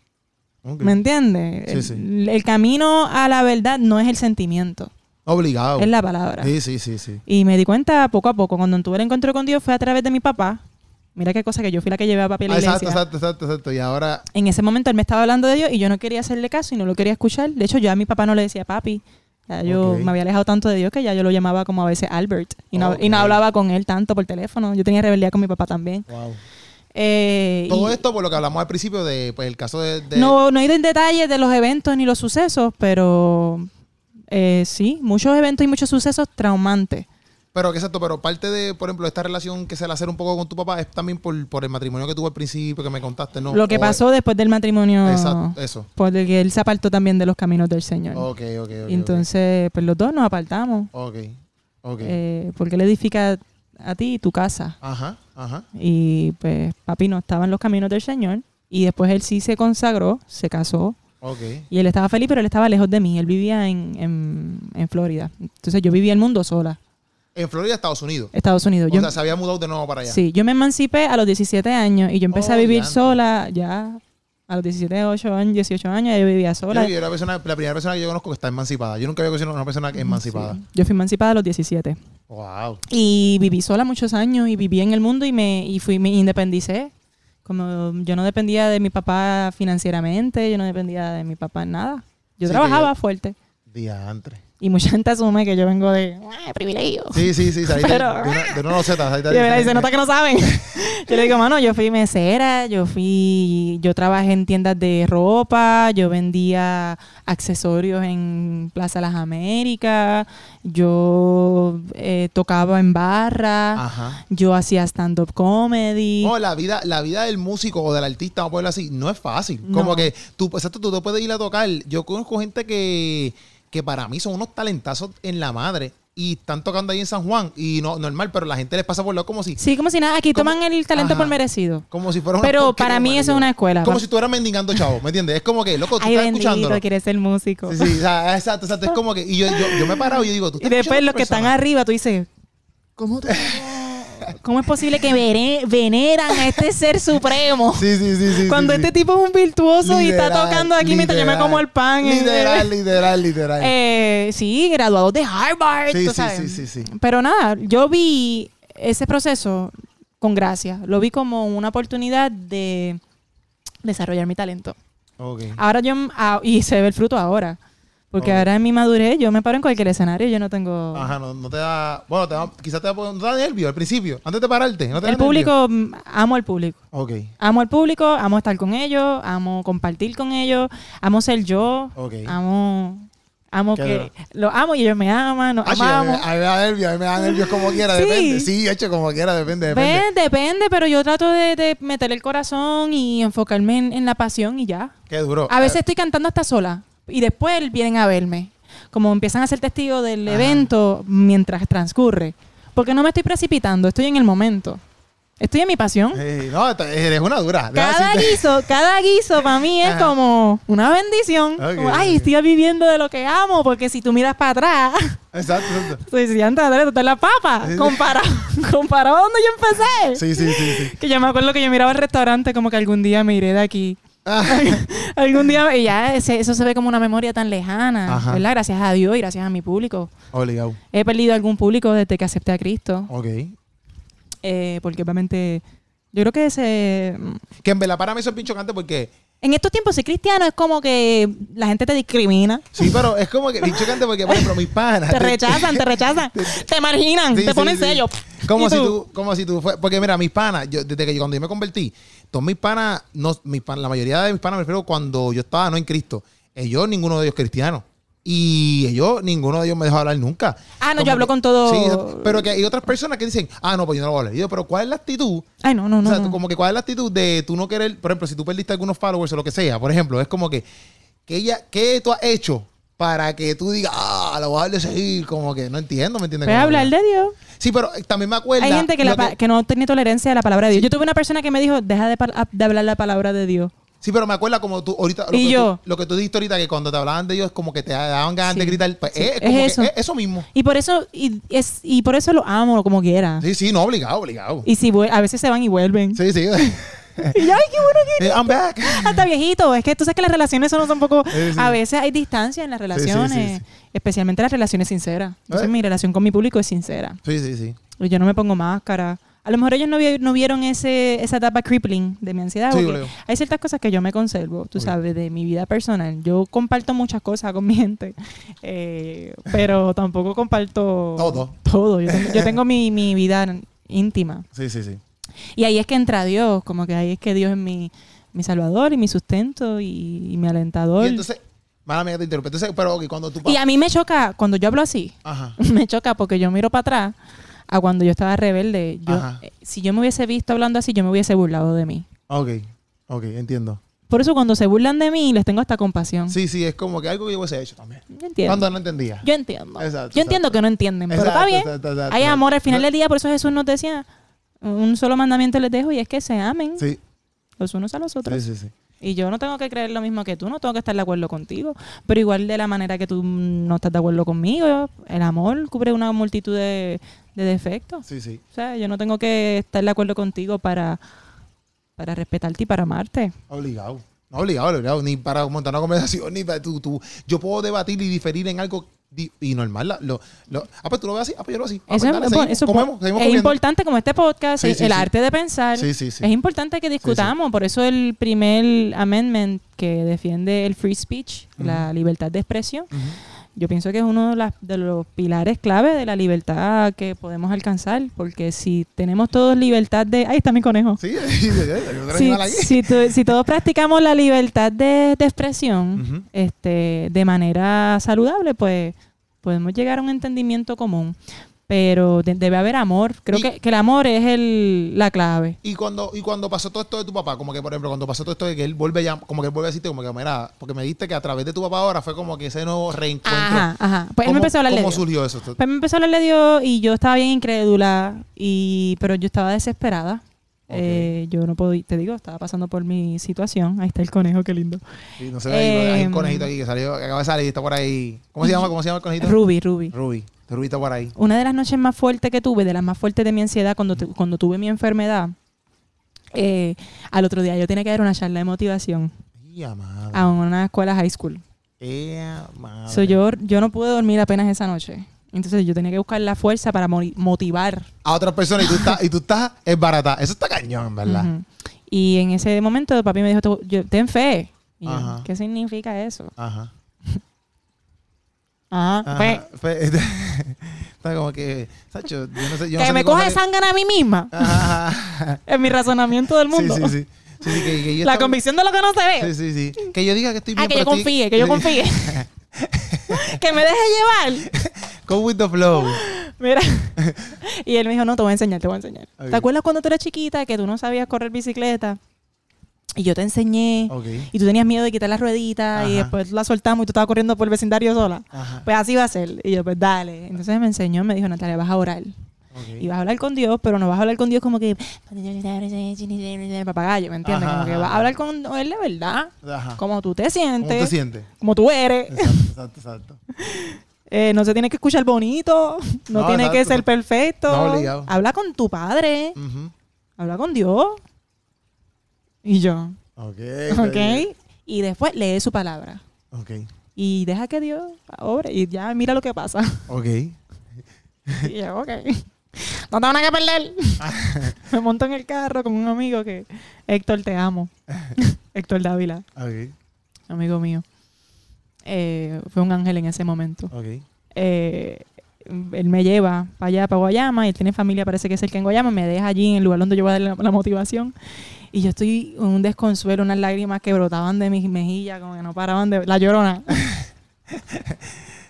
¿Me entiendes? Sí, sí. El, el camino a la verdad no es el sentimiento, Obligado. es la palabra. Sí, sí, sí, sí. Y me di cuenta poco a poco, cuando tuve el encuentro con Dios fue a través de mi papá. Mira qué cosa que yo fui la que llevé a la Ah, exacto, exacto, exacto, exacto. Y ahora... En ese momento él me estaba hablando de Dios y yo no quería hacerle caso y no lo quería escuchar. De hecho, yo a mi papá no le decía papi. Ya yo me había alejado tanto de Dios que ya yo lo llamaba como a veces Albert. Y no, y no hablaba con él tanto por teléfono. Yo tenía rebeldía con mi papá también. Wow. Eh, Todo y esto por lo que hablamos al principio de, pues, el caso de... de- No, no he ido en detalles de los eventos ni los sucesos, pero eh, sí, muchos eventos y muchos sucesos traumantes. Pero exacto, pero parte de, por ejemplo, esta relación que se la hacer un poco con tu papá es también por, por el matrimonio que tuvo al principio, que me contaste, ¿no? Lo que O- pasó después del matrimonio, Exacto, eso. porque él se apartó también de los caminos del Señor. Ok, ok, ok. y entonces, pues los dos nos apartamos. Ok, ok. Eh, porque él edifica a ti tu casa. Ajá, ajá. Y pues papi no estaba en los caminos del Señor. Y después él sí se consagró, se casó. Ok. Y él estaba feliz, pero él estaba lejos de mí. Él vivía en, en, en Florida. Entonces yo vivía el mundo sola, En Florida, Estados Unidos. Estados Unidos. o Yo, sea, se había mudado de nuevo para allá. sí, yo me emancipé a los 17 años y yo empecé Oh, a vivir diantre. sola ya. A los 17, 8 años, 18 años, yo vivía Yo, sola. yo era la, persona, la primera persona que yo conozco que está emancipada. Yo nunca había conocido a una persona emancipada. Sí. Yo fui emancipada a los 17. Wow. Y viví sola muchos años y viví en el mundo y me y fui me independicé. Como yo no dependía de mi papá financieramente, yo no dependía de mi papá en nada. Yo Sí, trabajaba yo- fuerte. Diantre. Y mucha gente asume que yo vengo de "Ah, privilegio. Sí, sí, sí. ahí Pero- de, de una, de una loseta, ahí se nota que no saben. yo le digo, mano, yo fui mesera, yo fui, yo trabajé en tiendas de ropa, yo vendía accesorios en Plaza Las Américas, yo eh, tocaba en barra, Ajá. yo hacía stand-up comedy. No, la vida, la vida del músico o del artista, vamos a ponerlo así, no es fácil. No. Como que tú, exacto, tú te puedes ir a tocar. Yo conozco gente que, que para mí son unos talentazos en la madre y están tocando ahí en San Juan y no normal, pero la gente les pasa por lado como si, Sí, como si nada, aquí toman el talento Ajá. por merecido. como si fuera una Pero para mí eso es una escuela. Como si tú eras mendigando chavo, ¿me entiendes? Es como que, loco, tú Ay, estás escuchándolo. quieres ser músico. Sí, sí, o sea, exacto, exacto. Es como que, y yo, yo, yo me he parado y yo digo, tú Y estás después escuchando los que están arriba, tú dices, ¿cómo, tú- ¿cómo es posible que vene- veneran a este ser supremo? Sí, sí, sí, sí. Cuando sí, este sí. tipo es un virtuoso y está tocando aquí mientras yo me como el pan. eh. Literal, literal, literal. Eh, sí, graduados de Harvard. Sí, tú sí, sabes. sí, sí, sí. Pero nada, yo vi ese proceso con gracia. Lo vi como una oportunidad de desarrollar mi talento. Ok. Ahora yo, ah, y se ve el fruto ahora. Porque ahora en mi madurez yo me paro en cualquier escenario, yo no tengo... Ajá, no, no te da. Bueno, te da, quizás te da, no te da nervio al principio, antes de pararte. ¿no te el público, mm, amo al público. Ok, Amo al público, amo estar con ellos, amo compartir con ellos, amo ser yo, ok. amo, amo Qué que lo amo y ellos me aman, nos amamos. a mí me da nervio, a mí me da nervios como quiera, Sí. depende. Sí, hecho, como quiera, depende, depende. Ven, depende, pero yo trato de, de meter el corazón y enfocarme en, en la pasión y ya. Qué duro. A veces estoy cantando hasta sola y después vienen a verme. Como empiezan a ser testigos del Ajá. evento mientras transcurre. Porque no me estoy precipitando, estoy en el momento. Estoy en mi pasión. No, eres una dura. Cada guiso, cada guiso para mí es Ajá. como una bendición. Como, Ay, estoy viviendo de lo que amo, porque si tú miras para atrás, Exacto, exacto. soy si antes de tú estás en la papa. Sí. Comparado, comparado a donde yo empecé. Sí, sí, sí, sí. Que yo me acuerdo que yo miraba el restaurante como que algún día me iré de aquí. Algún día, y ya ese- eso se ve como una memoria tan lejana, Ajá. ¿verdad? Gracias a Dios y gracias a mi público. Obligado. He perdido algún público desde que acepté a Cristo, Ok. eh, porque obviamente yo creo que ese, Que en verdad para mí eso es bien chocante porque... en estos tiempos ser cristiano es como que la gente te discrimina, Sí, pero es como que bien chocante porque, por ejemplo, mis panas... te rechazan, te rechazan, te marginan, Sí, te sí, ponen sí. sello. Como ¿Y si tú, como si tú fue, porque mira, mis panas, yo, desde que yo, cuando yo me convertí, todos mis panas, no, mis pan- la mayoría de mis panas me refiero cuando yo estaba no en Cristo, ellos, ninguno de ellos cristianos. Y ellos, ninguno de ellos me dejó hablar nunca. Ah, no, yo hablo que- con todo- Sí, pero que hay otras personas que dicen, ah, no, pues yo no lo voy a hablar. Y yo, pero ¿cuál es la actitud? Ay, no, no, no. o sea, no. como que cuál es la actitud de tú no querer, por ejemplo, si tú perdiste algunos followers o lo que sea, por ejemplo, es como que, que ella, ¿qué tú has hecho para que tú digas, ah, lo voy a dejar de seguir? Como que no entiendo, ¿me entiendes? Puedes Como hablar que- de Dios. Sí, pero eh, también me acuerdo. Hay gente que, la pa- que no tiene tolerancia a la palabra de Dios. Yo tuve una persona que me dijo, deja de, de hablar la palabra de Dios. Sí, pero me acuerda como tú ahorita. Lo Y que yo. Tú, lo que tú dijiste ahorita, que cuando te hablaban de Dios, como que te daban ganas Sí. de gritar. Pues, Sí, es, es como que eso. es eso mismo. Y por eso, y, es, y por eso lo amo como quiera. Sí, sí, no, obligado, obligado. Y si a veces se van y vuelven. Sí, sí. Y yo, ay, qué bueno que Eh, I'm back. hasta viejito. Es que tú sabes que las relaciones son un poco. Sí, sí. A veces hay distancia en las relaciones, sí. especialmente las relaciones sinceras. Entonces, Eh. mi relación con mi público es sincera. Sí, sí, sí. Y Yo no me pongo máscara. A lo mejor ellos no, vi- no vieron ese, esa etapa crippling de mi ansiedad. Sí, porque hay ciertas cosas que yo me conservo, tú Ok. sabes, de mi vida personal. Yo comparto muchas cosas con mi gente, eh, pero tampoco comparto Todo. todo. Yo tengo, yo tengo mi, mi vida íntima. Sí, sí, sí. Y ahí es que entra Dios, como que ahí es que Dios es mi, mi salvador y mi sustento y, y mi alentador. Y Y, entonces, mala mía te interrumpe. Entonces, pero ok, cuando tú. a mí me choca, cuando yo hablo así, Ajá. me choca porque yo miro para atrás a cuando yo estaba rebelde. Yo, eh, si yo me hubiese visto hablando así, yo me hubiese burlado de mí. Ok, ok, entiendo. Por eso cuando se burlan de mí, les tengo hasta compasión. Sí, sí, es como que algo que yo hubiese hecho también. Yo entiendo. Cuando no entendía. Yo entiendo. Exacto, yo entiendo exacto. que no entienden, pero Exacto, está bien. Hay amor al final del día, por eso Jesús nos decía, un solo mandamiento les dejo y es que se amen Sí, los unos a los otros. sí, sí, sí. Y yo no tengo que creer lo mismo que tú, no tengo que estar de acuerdo contigo. Pero igual de la manera que tú no estás de acuerdo conmigo, el amor cubre una multitud de, de defectos. Sí, sí. O sea, yo no tengo que estar de acuerdo contigo para, para respetarte y para amarte. Obligado. No obligado, obligado. Ni para montar una conversación, ni para tú, tú. Yo puedo debatir y diferir en algo y normal. Lo, lo, ah, pues tú lo ves así. Ah, pues yo lo veo así. Ah, Eso, pues es- dale, bueno, seguimos, eso comemos, seguimos es importante como este podcast, Sí, el, sí, el sí. arte de pensar. Sí, sí, sí. Es importante que discutamos, por eso el primer amendment que defiende el free speech, la libertad de expresión, yo pienso que es uno de, las- de los pilares clave de la libertad que podemos alcanzar, porque si tenemos todos libertad de... Ahí está mi conejo. Sí, Si, si to- si todos practicamos la libertad de, de expresión este, de manera saludable, pues podemos llegar a un entendimiento común. Pero de- debe haber amor. Creo Y- que, que el amor es el, la clave. Y cuando, y cuando pasó todo esto de tu papá, como que por ejemplo, cuando pasó todo esto de que él vuelve ya, como que él vuelve a decirte, como que mira, porque me diste que a través de tu papá ahora fue como que ese nuevo reencuentro. Ajá, ajá. Pues él ¿Cómo, me empezó a hablar de ¿Cómo surgió eso? Pues me empezó a hablar de Dios y yo estaba bien incrédula, y, pero yo estaba desesperada. Eh, yo no podía, te digo, estaba pasando por mi situación. Ahí está el conejo, qué lindo. Sí, no sé, hay, hay un conejito aquí que salió, que acaba de salir, está por ahí. ¿Cómo se llama? ¿Cómo se llama el conejito? Ruby, Ruby. Ruby. Ruby está por ahí. Una de las noches más fuertes que tuve, de las más fuertes de mi ansiedad, cuando, tu- cuando tuve mi enfermedad, eh, al otro día yo tenía que dar una charla de motivación ¡Ya madre! a una escuela high school. ¡Ya madre! So, yo, yo no pude dormir apenas esa noche. Entonces yo tenía que buscar la fuerza para motivar. A otras personas y tú estás, y tú estás, es barata. Eso está cañón, ¿verdad? Y en ese momento papi me dijo, "Tú- yo- ten fe. Y yo, Ajá. ¿qué significa eso? Ajá. Ajá, Ajá. fe. Fe- Está como que, Sacho, yo no sé. Yo no que sé me coge sangre a mí misma. Ajá. Es mi razonamiento del mundo. Sí, sí, sí. Sí, sí, que, que yo La estaba- convicción de lo que no se ve. Sí, sí, sí. Que yo diga que estoy bien. Ah, que yo estoy- confíe, que yo confíe. que me deje llevar. Go with the flow. Mira. y él me dijo, no, te voy a enseñar, te voy a enseñar. ¿Te acuerdas cuando tú eras chiquita que tú no sabías correr bicicleta? Y yo te enseñé. Y tú tenías miedo de quitar la ruedita y después la soltamos y tú estabas corriendo por el vecindario sola. Ajá. Pues así va a ser. Y yo, pues dale. Entonces me enseñó, me dijo, Natalia, vas a orar. Ok. Y vas a hablar con Dios, pero no vas a hablar con Dios como que papagayo, ¿me entiendes? Ajá, como que vas a hablar con él de verdad, como tú te ¿Cómo sientes, te sientes? como tú eres. Exacto, exacto, exacto. Eh, no se tiene que escuchar bonito, no, No, tiene que ser perfecto. No, obligado. Habla con tu padre, habla con Dios. Y yo, Ok. ¿ok? Y después lee su palabra. Ok. Y deja que Dios obre y ya mira lo que pasa. Ok. Y yo, ok. No tengo nada que perder. Me monto en el carro con un amigo que... Héctor, te amo. Héctor Dávila, Ok. amigo mío. Eh, fue un ángel en ese momento. Ok. Eh, él me lleva para allá, para Guayama. Y él tiene familia, parece que es el que en Guayama. Me deja allí en el lugar donde yo voy a dar la, la motivación. Y yo estoy en un desconsuelo, unas lágrimas que brotaban de mis mejillas, como que no paraban de... La llorona.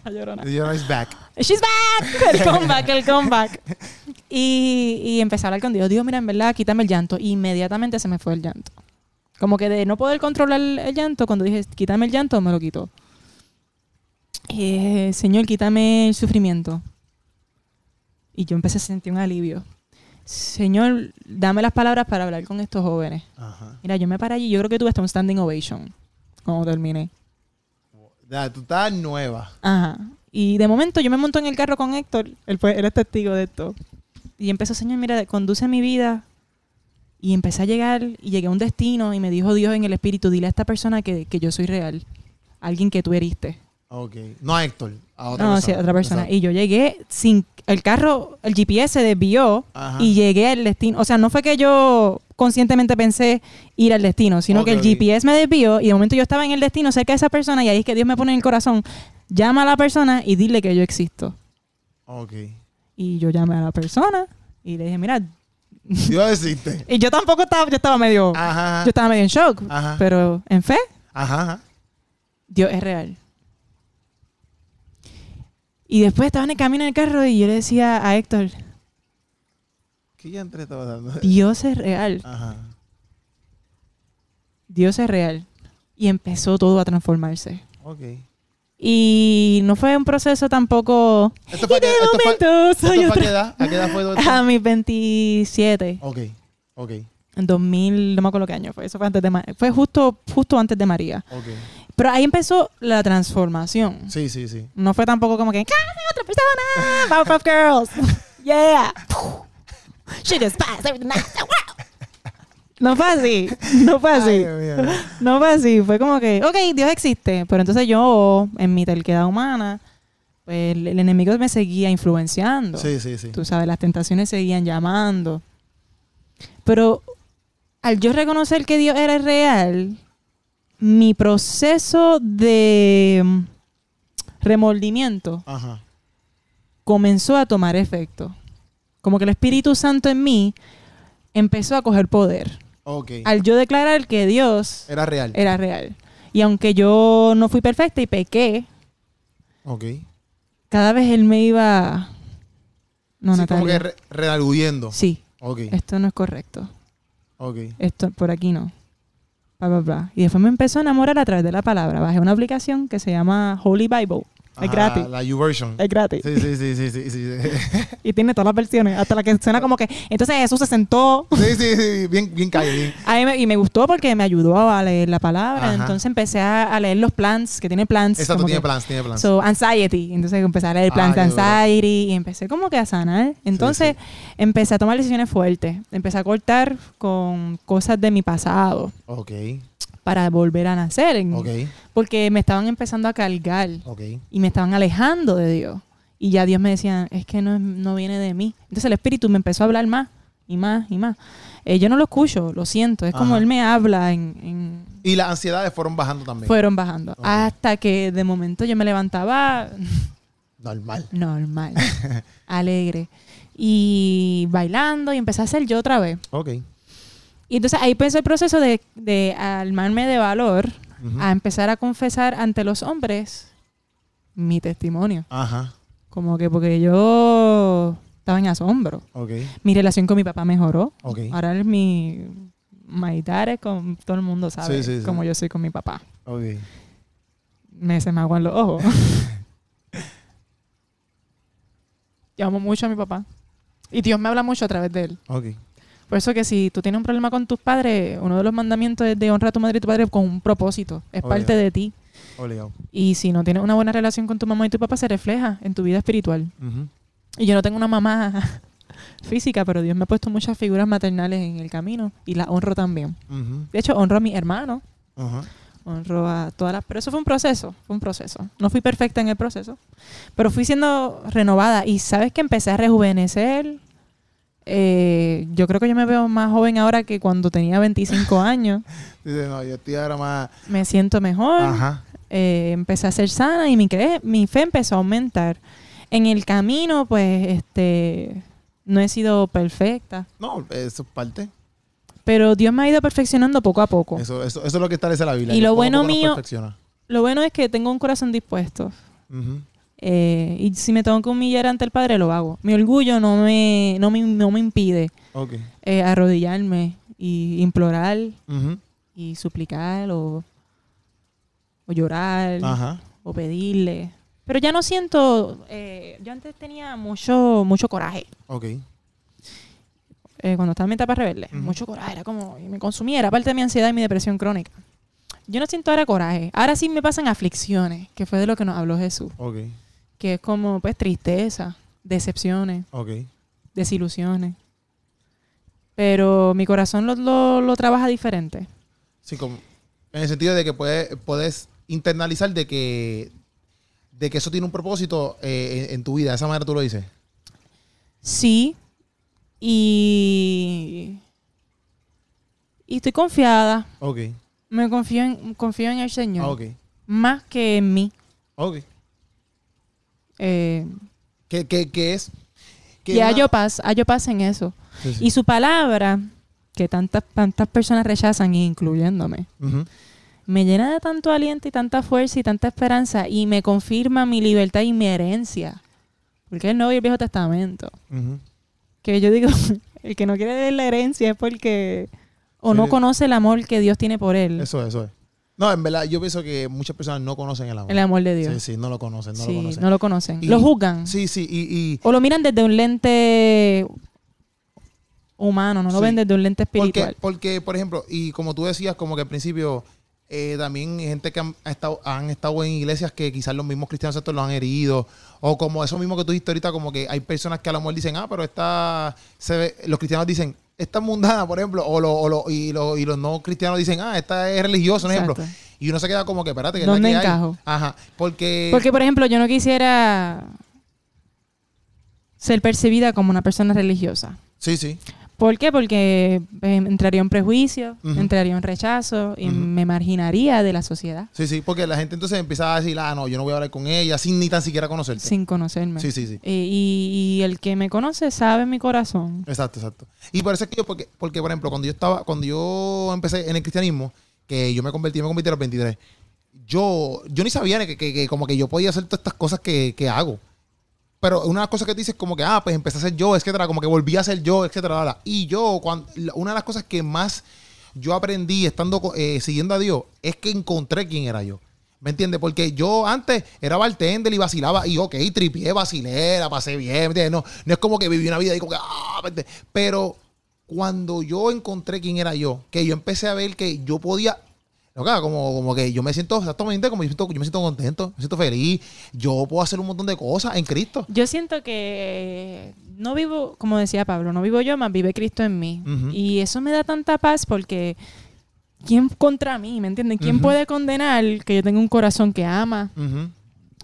la llorona. The Jonah is back. She's back. El comeback, el comeback. Y, y empecé a hablar con Dios. Dios, mira, en verdad, quítame el llanto. Y inmediatamente se me fue el llanto. Como que de no poder controlar el, el llanto, cuando dije, quítame el llanto, me lo quitó. Eh, Señor, quítame el sufrimiento. Y yo empecé a sentir un alivio. Señor, dame las palabras para hablar con estos jóvenes. Ajá. Mira, yo me paré allí, yo creo que tuve hasta un standing ovation cuando terminé. Ya, tú estás nueva. Ajá. Y de momento yo me monto en el carro con Héctor, él, fue, él es testigo de esto. Y empezó, Señor, mira, conduce mi vida. Y empecé a llegar y llegué a un destino y me dijo Dios en el espíritu, dile a esta persona que, que yo soy real. Alguien que tú heriste. Ok. No a Héctor. A otra no, persona. sí, a otra persona. Exacto. Y yo llegué sin... El carro, el GPS se desvió Ajá. y llegué al destino. O sea, no fue que yo conscientemente pensé ir al destino, sino que el. GPS me desvió y de momento yo estaba en el destino cerca de esa persona y ahí es que Dios me pone en el corazón, llama a la persona y dile que yo existo. Ok. Y yo llamé a la persona y le dije, mira, Dios existe. y yo tampoco estaba, yo estaba medio, Ajá. yo estaba medio en shock, Ajá. pero en fe. Dios es real. Y después estaba en el camino en el carro y yo le decía a Héctor, ¿Qué ya estaba dando? Dios es real, Ajá. Dios es real. Y empezó todo a transformarse. Ok. Y no fue un proceso tampoco. Esto fue, y de esto fue, momento esto soy fue a otra. qué edad? ¿A qué edad fue esto? A mis 27. Ok. Ok. En 2000, no me acuerdo qué año fue. Eso fue antes de Fue justo, justo antes de María. Ok. Pero ahí empezó la transformación. Sí, sí, sí. No fue tampoco como que, ¡Cállate otra persona! Powerpuff Girls. yeah. She just passed everything. No fue así. No fue así. Ay. No fue así. Fue como que, ok, Dios existe. Pero entonces yo, en mi terquedad humana, pues el, el enemigo me seguía influenciando. Sí, sí, sí. Tú sabes, las tentaciones seguían llamando. Pero al yo reconocer que Dios era real, mi proceso de mm, remordimiento Ajá. comenzó a tomar efecto. Como que el Espíritu Santo en mí empezó a coger poder. Ok. Al yo declarar que Dios Era real. era real. Y aunque yo no fui perfecta y pequé, Ok. cada vez él me iba... No, sí, como que Natalia. re realudiendo. Sí, Ok. esto no es correcto. Esto por aquí no. Y después me empezó a enamorar a través de la palabra. Bajé una aplicación que se llama Holy Bible. Es gratis. La U-version. Es gratis. Sí, sí, sí, sí, sí, sí. Y tiene todas las versiones. Hasta la que suena como que... Entonces Jesús se sentó. Sí, sí, sí. Bien, bien calle, bien. A mí me- y me gustó porque me ayudó a leer la palabra. Ajá. Entonces empecé a, a leer los plans, que tiene plans. Exacto, tiene que- plans, tiene plans. So, anxiety. Entonces empecé a leer el plan Ah, de anxiety y empecé como que a sanar. Entonces empecé a tomar decisiones fuertes. Empecé a cortar con cosas de mi pasado ok, para volver a nacer. en- ok, Porque me estaban empezando a cargar y me estaban alejando de Dios. Y ya Dios me decía, es que no, no viene de mí. Entonces el Espíritu me empezó a hablar más y más y más. Eh, yo no lo escucho, lo siento. Es como. Él me habla en- en, Y las ansiedades fueron bajando también. fueron bajando. Hasta que de momento yo me levantaba Normal. normal, alegre. Y bailando y empecé a ser yo otra vez. Ok. Y entonces ahí empezó el proceso de, de armarme de valor a empezar a confesar ante los hombres mi testimonio. Ajá. Como que porque yo estaba en asombro. Ok. Mi relación con mi papá mejoró. Ok. Ahora es mi... My dad es con todo el mundo sabe Sí, sí, sí. cómo yo soy con mi papá. Ok. Me se me aguan los ojos. yo amo mucho a mi papá. Y Dios me habla mucho a través de él. Ok. Por eso que si tú tienes un problema con tus padres, uno de los mandamientos es de honrar a tu madre y tu padre con un propósito. Es Obligado. parte de ti. Obligado. Y si no tienes una buena relación con tu mamá y tu papá, se refleja en tu vida espiritual. Y yo no tengo una mamá física, pero Dios me ha puesto muchas figuras maternales en el camino y las honro también. De hecho, honro a mis hermanos, Ajá. honro a todas las... Pero eso fue un proceso, fue un proceso. No fui perfecta en el proceso, pero fui siendo renovada. Y sabes que empecé a rejuvenecer. Eh, yo creo que yo me veo más joven ahora que cuando tenía 25 años. Dice, no, yo estoy ahora más. Me siento mejor. Ajá. eh, empecé a ser sana y mi, cre- mi fe empezó a aumentar. En el camino, pues, este, no he sido perfecta, No, eso es parte. pero Dios me ha ido perfeccionando poco a poco. Eso, eso, eso es lo que establece la Biblia. Y lo bueno mío-. Lo bueno es que tengo un corazón dispuesto. Ujú. Eh, y si me tengo que humillar ante el Padre, lo hago. Mi orgullo no me, no me, no me impide eh, arrodillarme y implorar y suplicar o, o llorar Ajá. o pedirle. Pero ya no siento, eh, yo antes tenía mucho, mucho coraje. Ok. cuando estaba en mi etapa rebelde, mucho coraje, era como, y me consumía, era parte de mi ansiedad y mi depresión crónica. Yo no siento ahora coraje, ahora sí me pasan aflicciones, que fue de lo que nos habló Jesús, Ok. Que es como, pues, tristeza, decepciones, desilusiones. Pero mi corazón lo, lo, lo trabaja diferente. Sí, como, en el sentido de que puedes, puedes internalizar de que, de que eso tiene un propósito eh, en, en tu vida. De esa manera tú lo dices. Sí, y, y estoy confiada, Ok. me confío en, confío en el Señor, Ah, ok. más que en mí. Ok. Eh, Que, que, que es. Que y hallo paz, hallo paz en eso. Sí, sí. Y su palabra, que tantas, tantas personas rechazan, incluyéndome, me llena de tanto aliento y tanta fuerza y tanta esperanza y me confirma mi libertad y mi herencia. Porque es el Nuevo y el Viejo Testamento. Que yo digo, el que no quiere ver la herencia es porque o Sí. no conoce el amor que Dios tiene por él. Eso es, eso es. No, en verdad, yo pienso que muchas personas no conocen el amor. El amor de Dios. Sí, sí, no lo conocen, no Sí, lo conocen. no lo conocen. Y- lo juzgan. Sí, sí, y, y O lo miran desde un lente humano, no lo Sí. ven desde un lente espiritual. porque, por ejemplo, y como tú decías, como que al principio, eh, también hay gente que han estado, han estado en iglesias que quizás los mismos cristianos estos los han herido, o como eso mismo que tú dijiste ahorita, como que hay personas que a lo mejor dicen, ah, pero esta, se ve, los cristianos dicen, esta es mundana, por ejemplo, o, lo, o lo- y, lo- y los no cristianos dicen, ah, esta es religiosa, un ejemplo. Y uno se queda como que, espérate, que es la ¿Dónde que hay. encajo? Ajá, porque... Porque, por ejemplo, yo no quisiera ser percibida como una persona religiosa. Sí, sí. ¿Por qué? Porque eh, entraría en prejuicio, entraría en rechazo y me marginaría de la sociedad Sí, sí, porque la gente entonces empieza a decir, ah, no, yo no voy a hablar con ella sin ni tan siquiera conocerte. sin conocerme. Sí, sí, sí. Y, y el que me conoce sabe mi corazón. Exacto, exacto. Y por eso es que yo, porque, porque por ejemplo, cuando yo estaba, cuando yo empecé en el cristianismo, que yo me convertí, me convertí a los 23, yo, yo ni sabía que, que- que como que yo podía hacer todas estas cosas que, que hago. Pero una cosas que dices como que, ah, pues empecé a ser yo, etcétera, como que volví a ser yo, etcétera. Y yo, cuando, una de las cosas que más yo aprendí estando eh, siguiendo a Dios es que encontré quién era yo. ¿Me entiendes? Porque yo antes era bartender y vacilaba y ok, tripié, vacilé, la pasé bien, ¿me entiendes? No, no es como que viví una vida y como que, ah, pero cuando yo encontré quién era yo, que yo empecé a ver que yo podía, loca, como, como que yo me siento exactamente como yo, siento, yo me siento contento, me siento feliz, yo puedo hacer un montón de cosas en Cristo. Yo siento que no vivo, como decía Pablo, no vivo yo, más vive Cristo en mí. Y eso me da tanta paz porque ¿quién contra mí? ¿Me entienden? ¿Quién puede condenar que yo tenga un corazón que ama,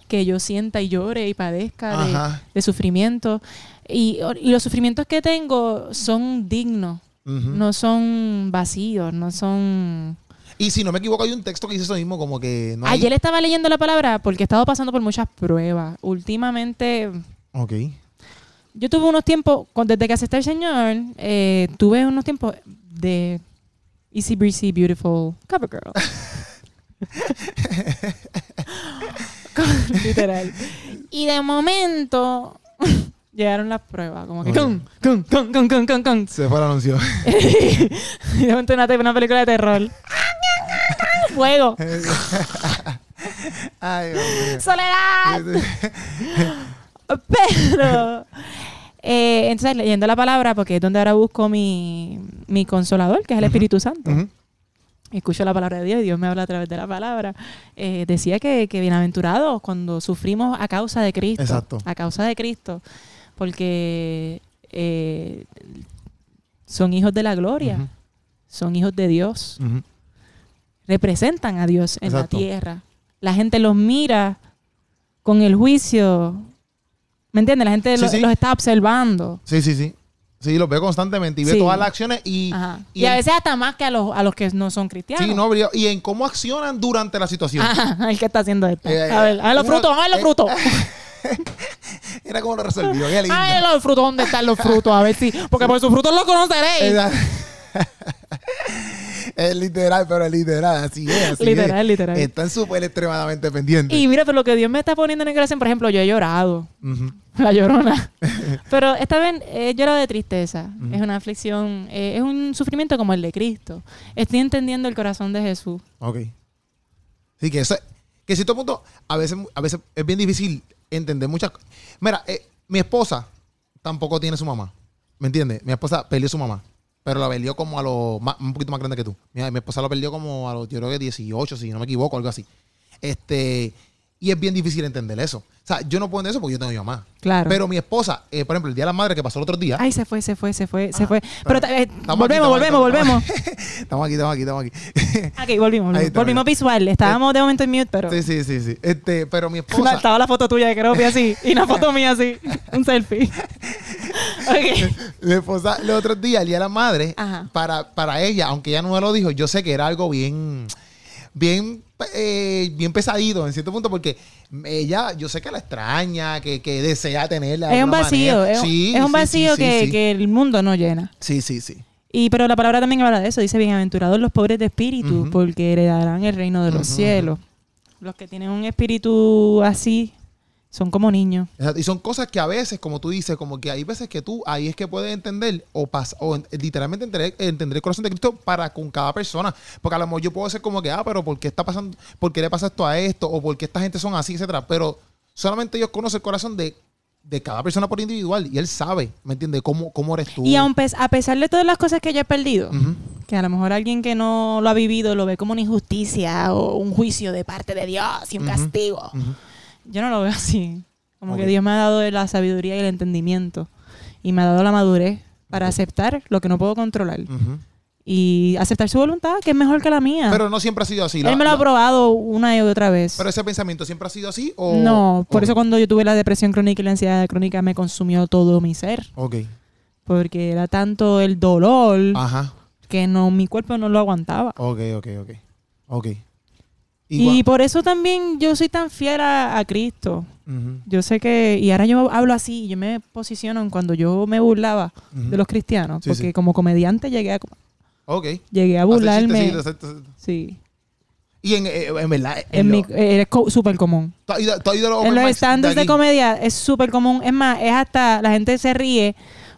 que yo sienta y llore y padezca de, sufrimiento? Y, y los sufrimientos que tengo son dignos, no son vacíos, no son... Y si no me equivoco, hay un texto que dice eso mismo, como que no hay... Ayer estaba leyendo la palabra porque he estado pasando por muchas pruebas. Últimamente Ok. Yo tuve unos tiempos, desde que acepté al Señor, eh, tuve unos tiempos de easy breezy, beautiful cover girl. Literal. Y de momento llegaron las pruebas, como que con, con, con, con. Se fue el anuncio. y de momento una, una película de terror. Fuego. Ay. Soledad. Pero eh, entonces leyendo la palabra, porque es donde ahora busco mi, mi consolador, que es el Espíritu Santo. Escucho la palabra de Dios y Dios me habla a través de la palabra. Eh, decía que, que bienaventurados cuando sufrimos a causa de Cristo. Exacto. A causa de Cristo. Porque eh, son hijos de la gloria. Son hijos de Dios. Representan a Dios en Exacto. la tierra. La gente los mira con el juicio. ¿Me entiendes? La gente Sí, lo- sí. los está observando. Sí, sí, sí. Sí, los veo constantemente y ve Sí. todas las acciones y, y Y, a en- veces hasta más que a los, a los que no son cristianos. sí, no, y en cómo accionan durante la situación. Ajá, el que está haciendo esto. Eh, a ver, a ver los frutos, a ver los eh, frutos. Era como lo resolvió. Qué lindo. A ver los frutos, ¿dónde están los frutos? A ver si. Porque por sus frutos los conoceréis. Es literal, pero es literal, así es. Así Literal, es. literal. Están súper extremadamente pendientes. Y mira, pero lo que Dios me está poniendo en el corazón, por ejemplo, yo he llorado. La llorona. Pero esta vez he llorado de tristeza. Es una aflicción, eh, es un sufrimiento como el de Cristo. Estoy entendiendo el corazón de Jesús. Ok. Sí, que eso, que cierto punto, a veces, a veces es bien difícil entender muchas. Mira, eh, mi esposa tampoco tiene su mamá. ¿Me entiendes? Mi esposa perdió su mamá. Pero la perdió como a los un poquito más grande que tú. Mi, mi esposa la perdió como a los, yo creo que 18, si no me equivoco, algo así. Este, y es bien difícil entender eso. O sea, yo no puedo entender eso porque yo tengo mi mamá. Claro. Pero mi esposa, eh, por ejemplo, el Día de la Madre que pasó el otro día. Ay, se fue, se fue, se fue, se fue. Pero, eh, volvemos, aquí, volvemos, volvemos. Estamos aquí, estamos aquí, estamos aquí. Ok, volvimos. Volvimos, volvimos visual. Estábamos de momento en mute, pero. sí, sí, sí, sí. Este, pero mi esposa. estaba la foto tuya de Keropi así y una foto mía así. Un selfie. ok. Mi esposa, los otros días, el día de la madre, Ajá. para, para ella, aunque ella no me lo dijo, yo sé que era algo bien, bien, eh, bien pesadito en cierto punto, porque ella, yo sé que la extraña, que, que desea tenerla. de Es un vacío. Es, un- es vacío que, sí, que el mundo no llena. Sí, sí, sí. Y pero la palabra también habla de eso. Dice, bienaventurados los pobres de espíritu, porque heredarán el reino de los cielos. Los que tienen un espíritu así son como niños. Exacto. Y son cosas que a veces, como tú dices, como que hay veces que tú ahí es que puedes entender o, pas- o en- literalmente entender, entender el corazón de Cristo para con cada persona. Porque a lo mejor yo puedo ser como que, ah, pero ¿por qué está pasando? ¿Por qué le pasa esto a esto? O ¿por qué esta gente son así, etcétera? Pero solamente Dios conoce el corazón de, de cada persona por individual y Él sabe, ¿me entiendes? Cómo, cómo eres tú. Y aun a pesar de todas las cosas que yo he perdido, que a lo mejor alguien que no lo ha vivido lo ve como una injusticia o un juicio de parte de Dios y un castigo. Yo no lo veo así. Como que Dios me ha dado la sabiduría y el entendimiento. Y me ha dado la madurez para aceptar lo que no puedo controlar. Y aceptar su voluntad, que es mejor que la mía. Pero no siempre ha sido así. Él La- me lo ha probado una y otra vez. Pero ese pensamiento siempre ha sido así o... no, por eso cuando yo tuve la depresión crónica y la ansiedad crónica me consumió todo mi ser. Ok. Porque era tanto el dolor Ajá. que no mi cuerpo no lo aguantaba. Ok, ok, ok. Ok. Y por eso también yo soy tan fiel a, a Cristo. Yo sé que, y ahora yo hablo así, yo me posiciono en cuando yo me burlaba de los cristianos, Sí, porque sí. como comediante llegué a, Ok. llegué a burlarme. hacer- hacer- Sí, Y en, eh, en verdad, en en lo- mi, es súper común. ¿tú has ido, tú has ido a los En los stands de comedia es súper común. Es más, es hasta, la gente se ríe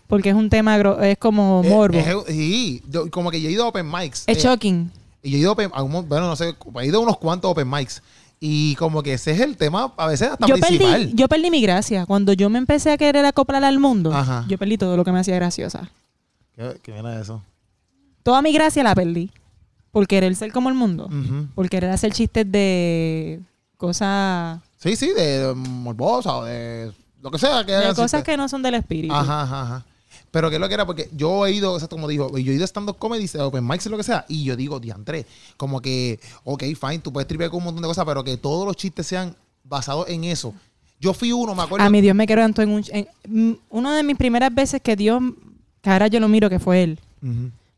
porque es un tema, es como Eh, morbo. es- sí, yo- como que yo he ido a open mics. es eh, shocking. Y yo he ido a open, a un- bueno, no sé, he ido a unos cuantos open mics. Y como que ese es el tema, a veces hasta Yo principal. perdí, yo perdí mi gracia. Cuando yo me empecé a querer acoplar al mundo, Ajá. yo perdí todo lo que me hacía graciosa. ¿Qué, qué viene eso? Toda mi gracia la perdí. Por querer ser como el mundo. Ujú. Por querer hacer chistes de cosas Sí, sí, de morbosa o de lo que sea. Que de cosas chistes. que no son del espíritu. Ajá, ajá, ajá. Pero que es lo que era, porque yo he ido, exacto como dijo, yo he ido a stand-up comedy, open mics y lo que sea, y yo digo, diantre, como que, ok, fine, tú puedes tripear con un montón de cosas, pero que todos los chistes sean basados en eso. Yo fui uno, me acuerdo. A mi Dios me quebrantó en un... en- una de mis primeras veces que Dios... Que ahora yo lo miro que fue Él.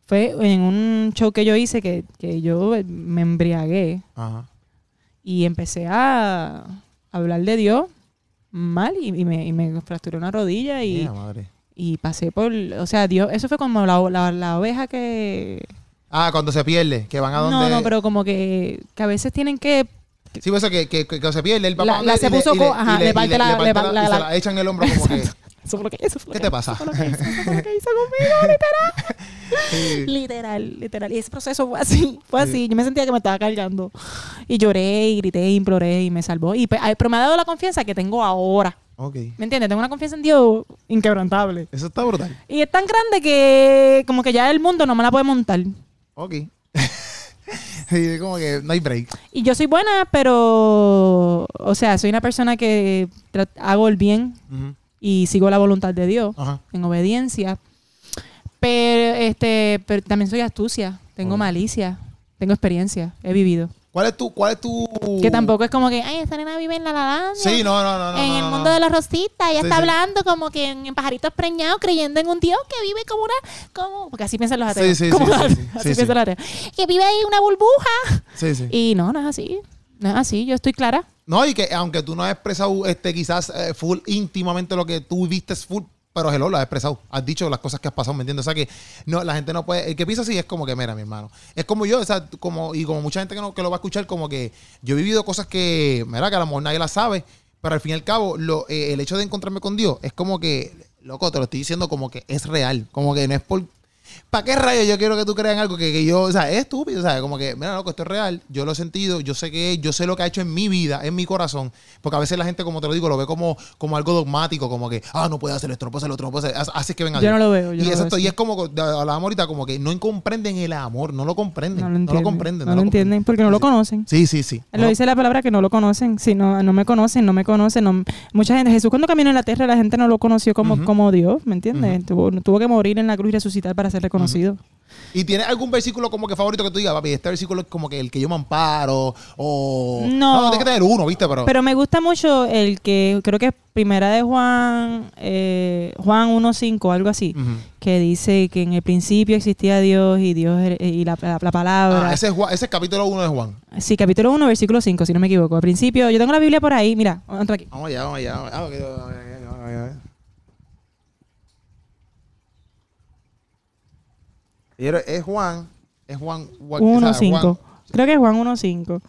Fue en un show que yo hice que, que yo me embriagué Ajá. y empecé a hablar de Dios mal y, y me, y me fracturé una rodilla y, Mira, madre. Y pasé por... O sea, Dios... Eso fue como la, la, la oveja que... Ah, cuando se pierde, que van a donde. No, no, pero como que, que a veces tienen que... Sí, pues eso que, que, que, se pierde, el La- papá. la se puso co- ajá, le parte la- le la- la- la echan en el hombro como que. Eso fue lo que, eso fue lo ¿Qué que- te pasa? Eso fue lo que hizo, eso fue lo que hizo conmigo, literal. Sí. Literal, literal. Y ese proceso fue así, fue así. Yo me sentía que me estaba cargando. Y lloré, y grité, y imploré, y me salvó. Y, pero me ha dado la confianza que tengo ahora. Ok. ¿Me entiendes? Tengo una confianza en Dios inquebrantable. Eso está brutal. Y es tan grande que como que ya el mundo no me la puede montar. Ok. Sí, como que no hay break. Y yo soy buena, pero, o sea, soy una persona que hago el bien Ujú. Y sigo la voluntad de Dios Ajá. en obediencia. Pero, este, pero también soy astucia, tengo malicia, tengo experiencia, he vivido. ¿Cuál es tu, cuál es tu... Que tampoco es como que, ay, esta nena vive en la ladaña. Sí, no, no, no, en no, el mundo no. de los rositas, ella Sí, está sí. hablando como que en, en pajaritos preñados, creyendo en un Dios que vive como una, como, porque así piensan los ateos. Sí, sí, como sí, así Sí, piensan los ateos. Que vive ahí una burbuja. Sí, sí. Y no, no es así. No es así, yo estoy clara. No, y que aunque tú no has expresado este, quizás eh, full íntimamente lo que tú viste es full, pero hello, lo has expresado. Has dicho las cosas que has pasado, ¿me entiendes? O sea que no, la gente no puede. El que piensa así es como que, mira, mi hermano. Es como yo, o sea, como, y como mucha gente que, no, que lo va a escuchar, como que yo he vivido cosas que, mira, que a lo mejor nadie las sabe, pero al fin y al cabo, lo, eh, el hecho de encontrarme con Dios es como que, loco, te lo estoy diciendo como que es real. Como que no es por. ¿Para qué rayos yo quiero que tú creas en algo que, que yo, o sea, es estúpido, sea, como que, mira, loco, esto es real, yo lo he sentido, yo sé que yo sé lo que ha hecho en mi vida, en mi corazón, porque a veces la gente, como te lo digo, lo ve como, como algo dogmático, como que, ah, no puede hacer esto, no puede hacer lo otro, no puede hacer, así es que venga Yo no lo veo. Yo y, no veo y es como, hablábamos ahorita, como que no comprenden el amor, no lo comprenden, no lo entienden. comprenden. No lo entienden porque no lo Sí. conocen. Sí, sí, sí. Lo dice la palabra que no lo conocen. Si no, no me conocen, no me conocen. no- mucha gente, Jesús cuando caminó en la tierra, la gente no lo conoció como, como Dios, ¿me entiendes? tuvo, tuvo que morir en la cruz y resucitar para ser reconocido. ¿Y tienes algún versículo como que favorito que tú digas, papi, este versículo es como que el que yo me amparo, o... No. tienes que tener uno, ¿viste? Pero... Pero me gusta mucho el que creo que es primera de Juan, eh, Juan 1.5, algo así, Ujú. que dice que en el principio existía Dios y Dios y la, la- la palabra. Ah, ese, es Juan- ese es capítulo 1 de Juan. Sí, capítulo 1, versículo 5, si no me equivoco. Al principio, yo tengo la Biblia por ahí, mira, entra aquí. Vamos allá, vamos allá. Vamos allá. Ah, ok, vamos allá, vamos allá. Y era- Es Juan. Es Juan. Juan- o sea, 1.5. Juan- Creo que es Juan 1.5.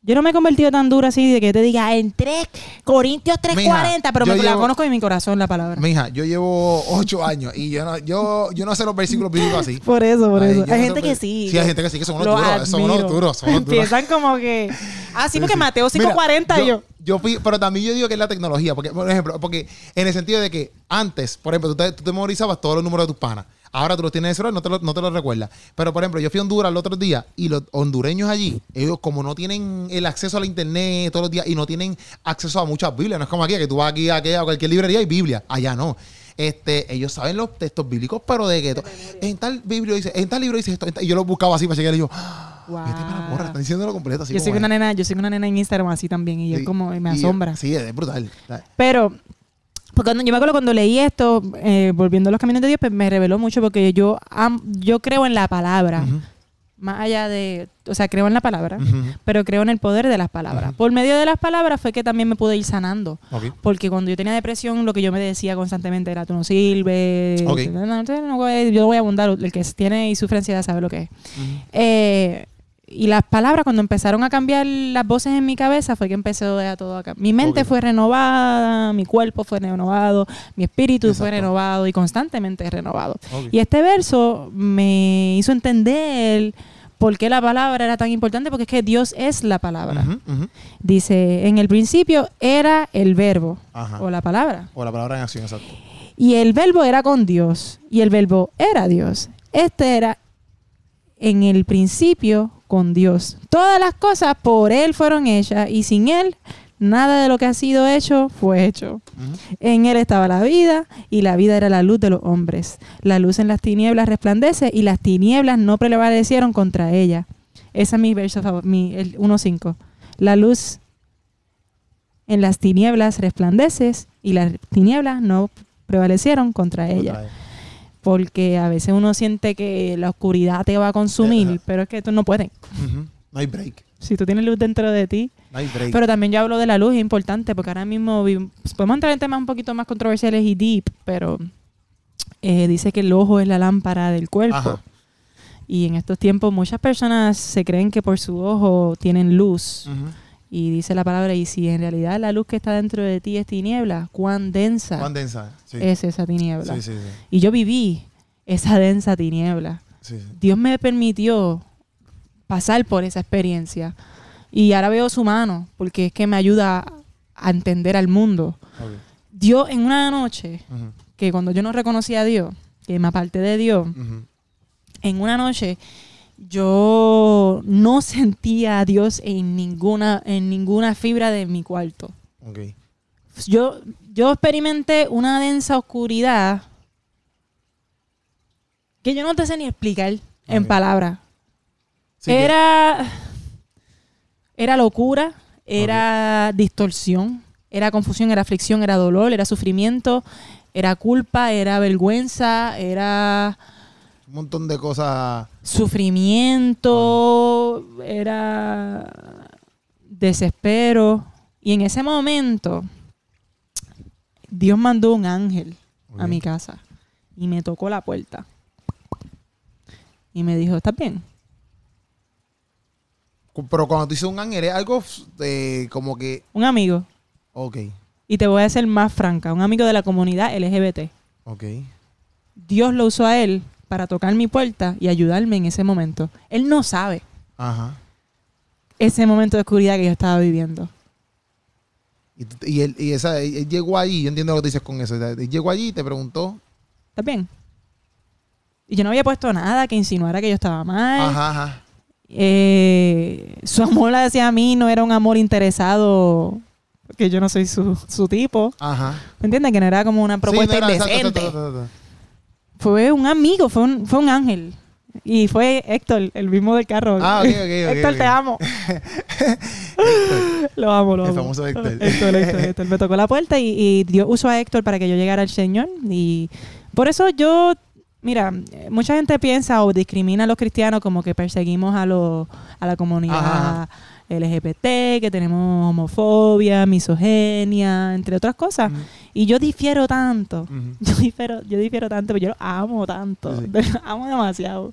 Yo no me he convertido tan dura así de que te diga en 3 Corintios 3.40, pero yo me la conozco en mi corazón la palabra. Mija, yo llevo ocho años y yo no, yo, yo no sé los versículos bíblicos así. Por eso, por Ay, eso. yo Hay no gente que sí. Sí, hay gente que sí, que son unos duros. Son unos duros. Son unos duros. Empiezan como que. Ah, sí, porque Sí. Mateo Mira, 5.40 y yo. Yo fui, pero también yo digo que es la tecnología, porque, por ejemplo, porque en el sentido de que antes, por ejemplo, tú te, tú te memorizabas todos los números de tus panas. Ahora tú los tienes celular, no te lo, no te lo recuerdas. Pero, por ejemplo, yo fui a Honduras el otro día y los hondureños allí, ellos como no tienen el acceso a la internet todos los días y no tienen acceso a muchas Biblias, no es como aquí, que tú vas aquí a, a cualquier librería y Biblia. Allá no. Este, ellos saben los textos bíblicos, pero de que to- en tal Biblia dice, en tal libro dice esto, y yo lo buscaba así para llegar y yo, "Ah, vete para la porra, están diciéndolo completo así Yo soy una es". nena, yo soy una nena en Instagram así también y Sí. es como me Y- asombra. Sí, es brutal. Pero cuando, yo me acuerdo cuando leí esto, eh, volviendo a los caminos de Dios, pues me reveló mucho porque yo am- yo creo en la palabra, más allá de, o sea, creo en la palabra, pero creo en el poder de las palabras. Por medio de las palabras fue que también me pude ir sanando. Ok. Porque cuando yo tenía depresión, lo que yo me decía constantemente era, tú no sirves, Ok. no, no, no voy- yo voy a abundar, el que tiene y sufre ansiedad sabe lo que es. Eh, y las palabras, cuando empezaron a cambiar las voces en mi cabeza, fue que empezó a todo acá. Mi mente fue renovada, mi cuerpo fue renovado, mi espíritu fue renovado y constantemente renovado. Y este verso me hizo entender por qué la palabra era tan importante, porque es que Dios es la palabra. Dice, en el principio era el verbo Ajá. o la palabra. O la palabra en acción, exacto. Y el verbo era con Dios. Y el verbo era Dios. Este era en el principio con Dios. Todas las cosas por Él fueron hechas y sin Él nada de lo que ha sido hecho fue hecho. En Él estaba la vida y la vida era la luz de los hombres. La luz en las tinieblas resplandece y las tinieblas no prevalecieron contra ella. Ese es mi verso favorito, mi, el 1.5. La luz en las tinieblas resplandeces y las tinieblas no prevalecieron contra ella. Porque a veces uno siente que la oscuridad te va a consumir, Ajá. pero es que tú no puedes. Ujú. No hay break. Si tú tienes luz dentro de ti. No hay break. Pero también yo hablo de la luz, es importante, porque ahora mismo pues, podemos entrar en temas un poquito más controversiales y deep, pero eh, dice que el ojo es la lámpara del cuerpo. Ajá. Y en estos tiempos muchas personas se creen que por su ojo tienen luz. Ujú. Y dice la palabra, y si en realidad la luz que está dentro de ti es tiniebla, cuán densa Cuán densa. Sí. es esa tiniebla. sí, sí, sí. Y yo viví esa densa tiniebla. Dios me permitió pasar por esa experiencia. Y ahora veo su mano, porque es que me ayuda a entender al mundo. Dios en una noche, que cuando yo no reconocía a Dios, que me aparté de Dios, en una noche yo no sentía a Dios en ninguna, en ninguna fibra de mi cuarto. Ok. Yo, yo experimenté una densa oscuridad que yo no te sé ni explicar en palabras. Sí que- era, era locura, era distorsión, era confusión, era aflicción, era dolor, era sufrimiento, era culpa, era vergüenza, era un montón de cosas. Sufrimiento, era desespero. Y en ese momento, Dios mandó un ángel a mi casa y me tocó la puerta. Y me dijo, ¿estás bien? Pero cuando tú dices un ángel, es algo de como que. Un amigo. Ok, Y te voy a ser más franca, un amigo de la comunidad LGBT. ok. Dios lo usó a él para tocar mi puerta y ayudarme en ese momento. Él no sabe Ajá. ese momento de oscuridad que yo estaba viviendo. Y, él, y esa, él llegó allí, yo entiendo lo que dices con eso. Él llegó allí y te preguntó. ¿Estás bien? Y yo no había puesto nada que insinuara que yo estaba mal. Ajá, ajá. Eh, su amor hacia mí no era un amor interesado, porque yo no soy su, su tipo. Ajá. ¿Me entiendes? Que no era como una propuesta Sí, no era- exacto, indecente. exacto, exacto, exacto. Fue un amigo, fue un, fue un ángel. Y fue Héctor, el mismo del carro. Ah, ok, ok, ok, Héctor, te amo. lo amo, lo El amo. famoso Héctor. Héctor, Héctor, Héctor. Me tocó la puerta y, y Dios usó a Héctor para que yo llegara al Señor. Y por eso yo, mira, mucha gente piensa o discrimina a los cristianos como que perseguimos a, los a la comunidad Ajá. LGBT, que tenemos homofobia, misoginia, entre otras cosas. Y yo difiero tanto. Yo difiero, yo difiero tanto, pero yo lo amo tanto. Sí, Lo amo demasiado.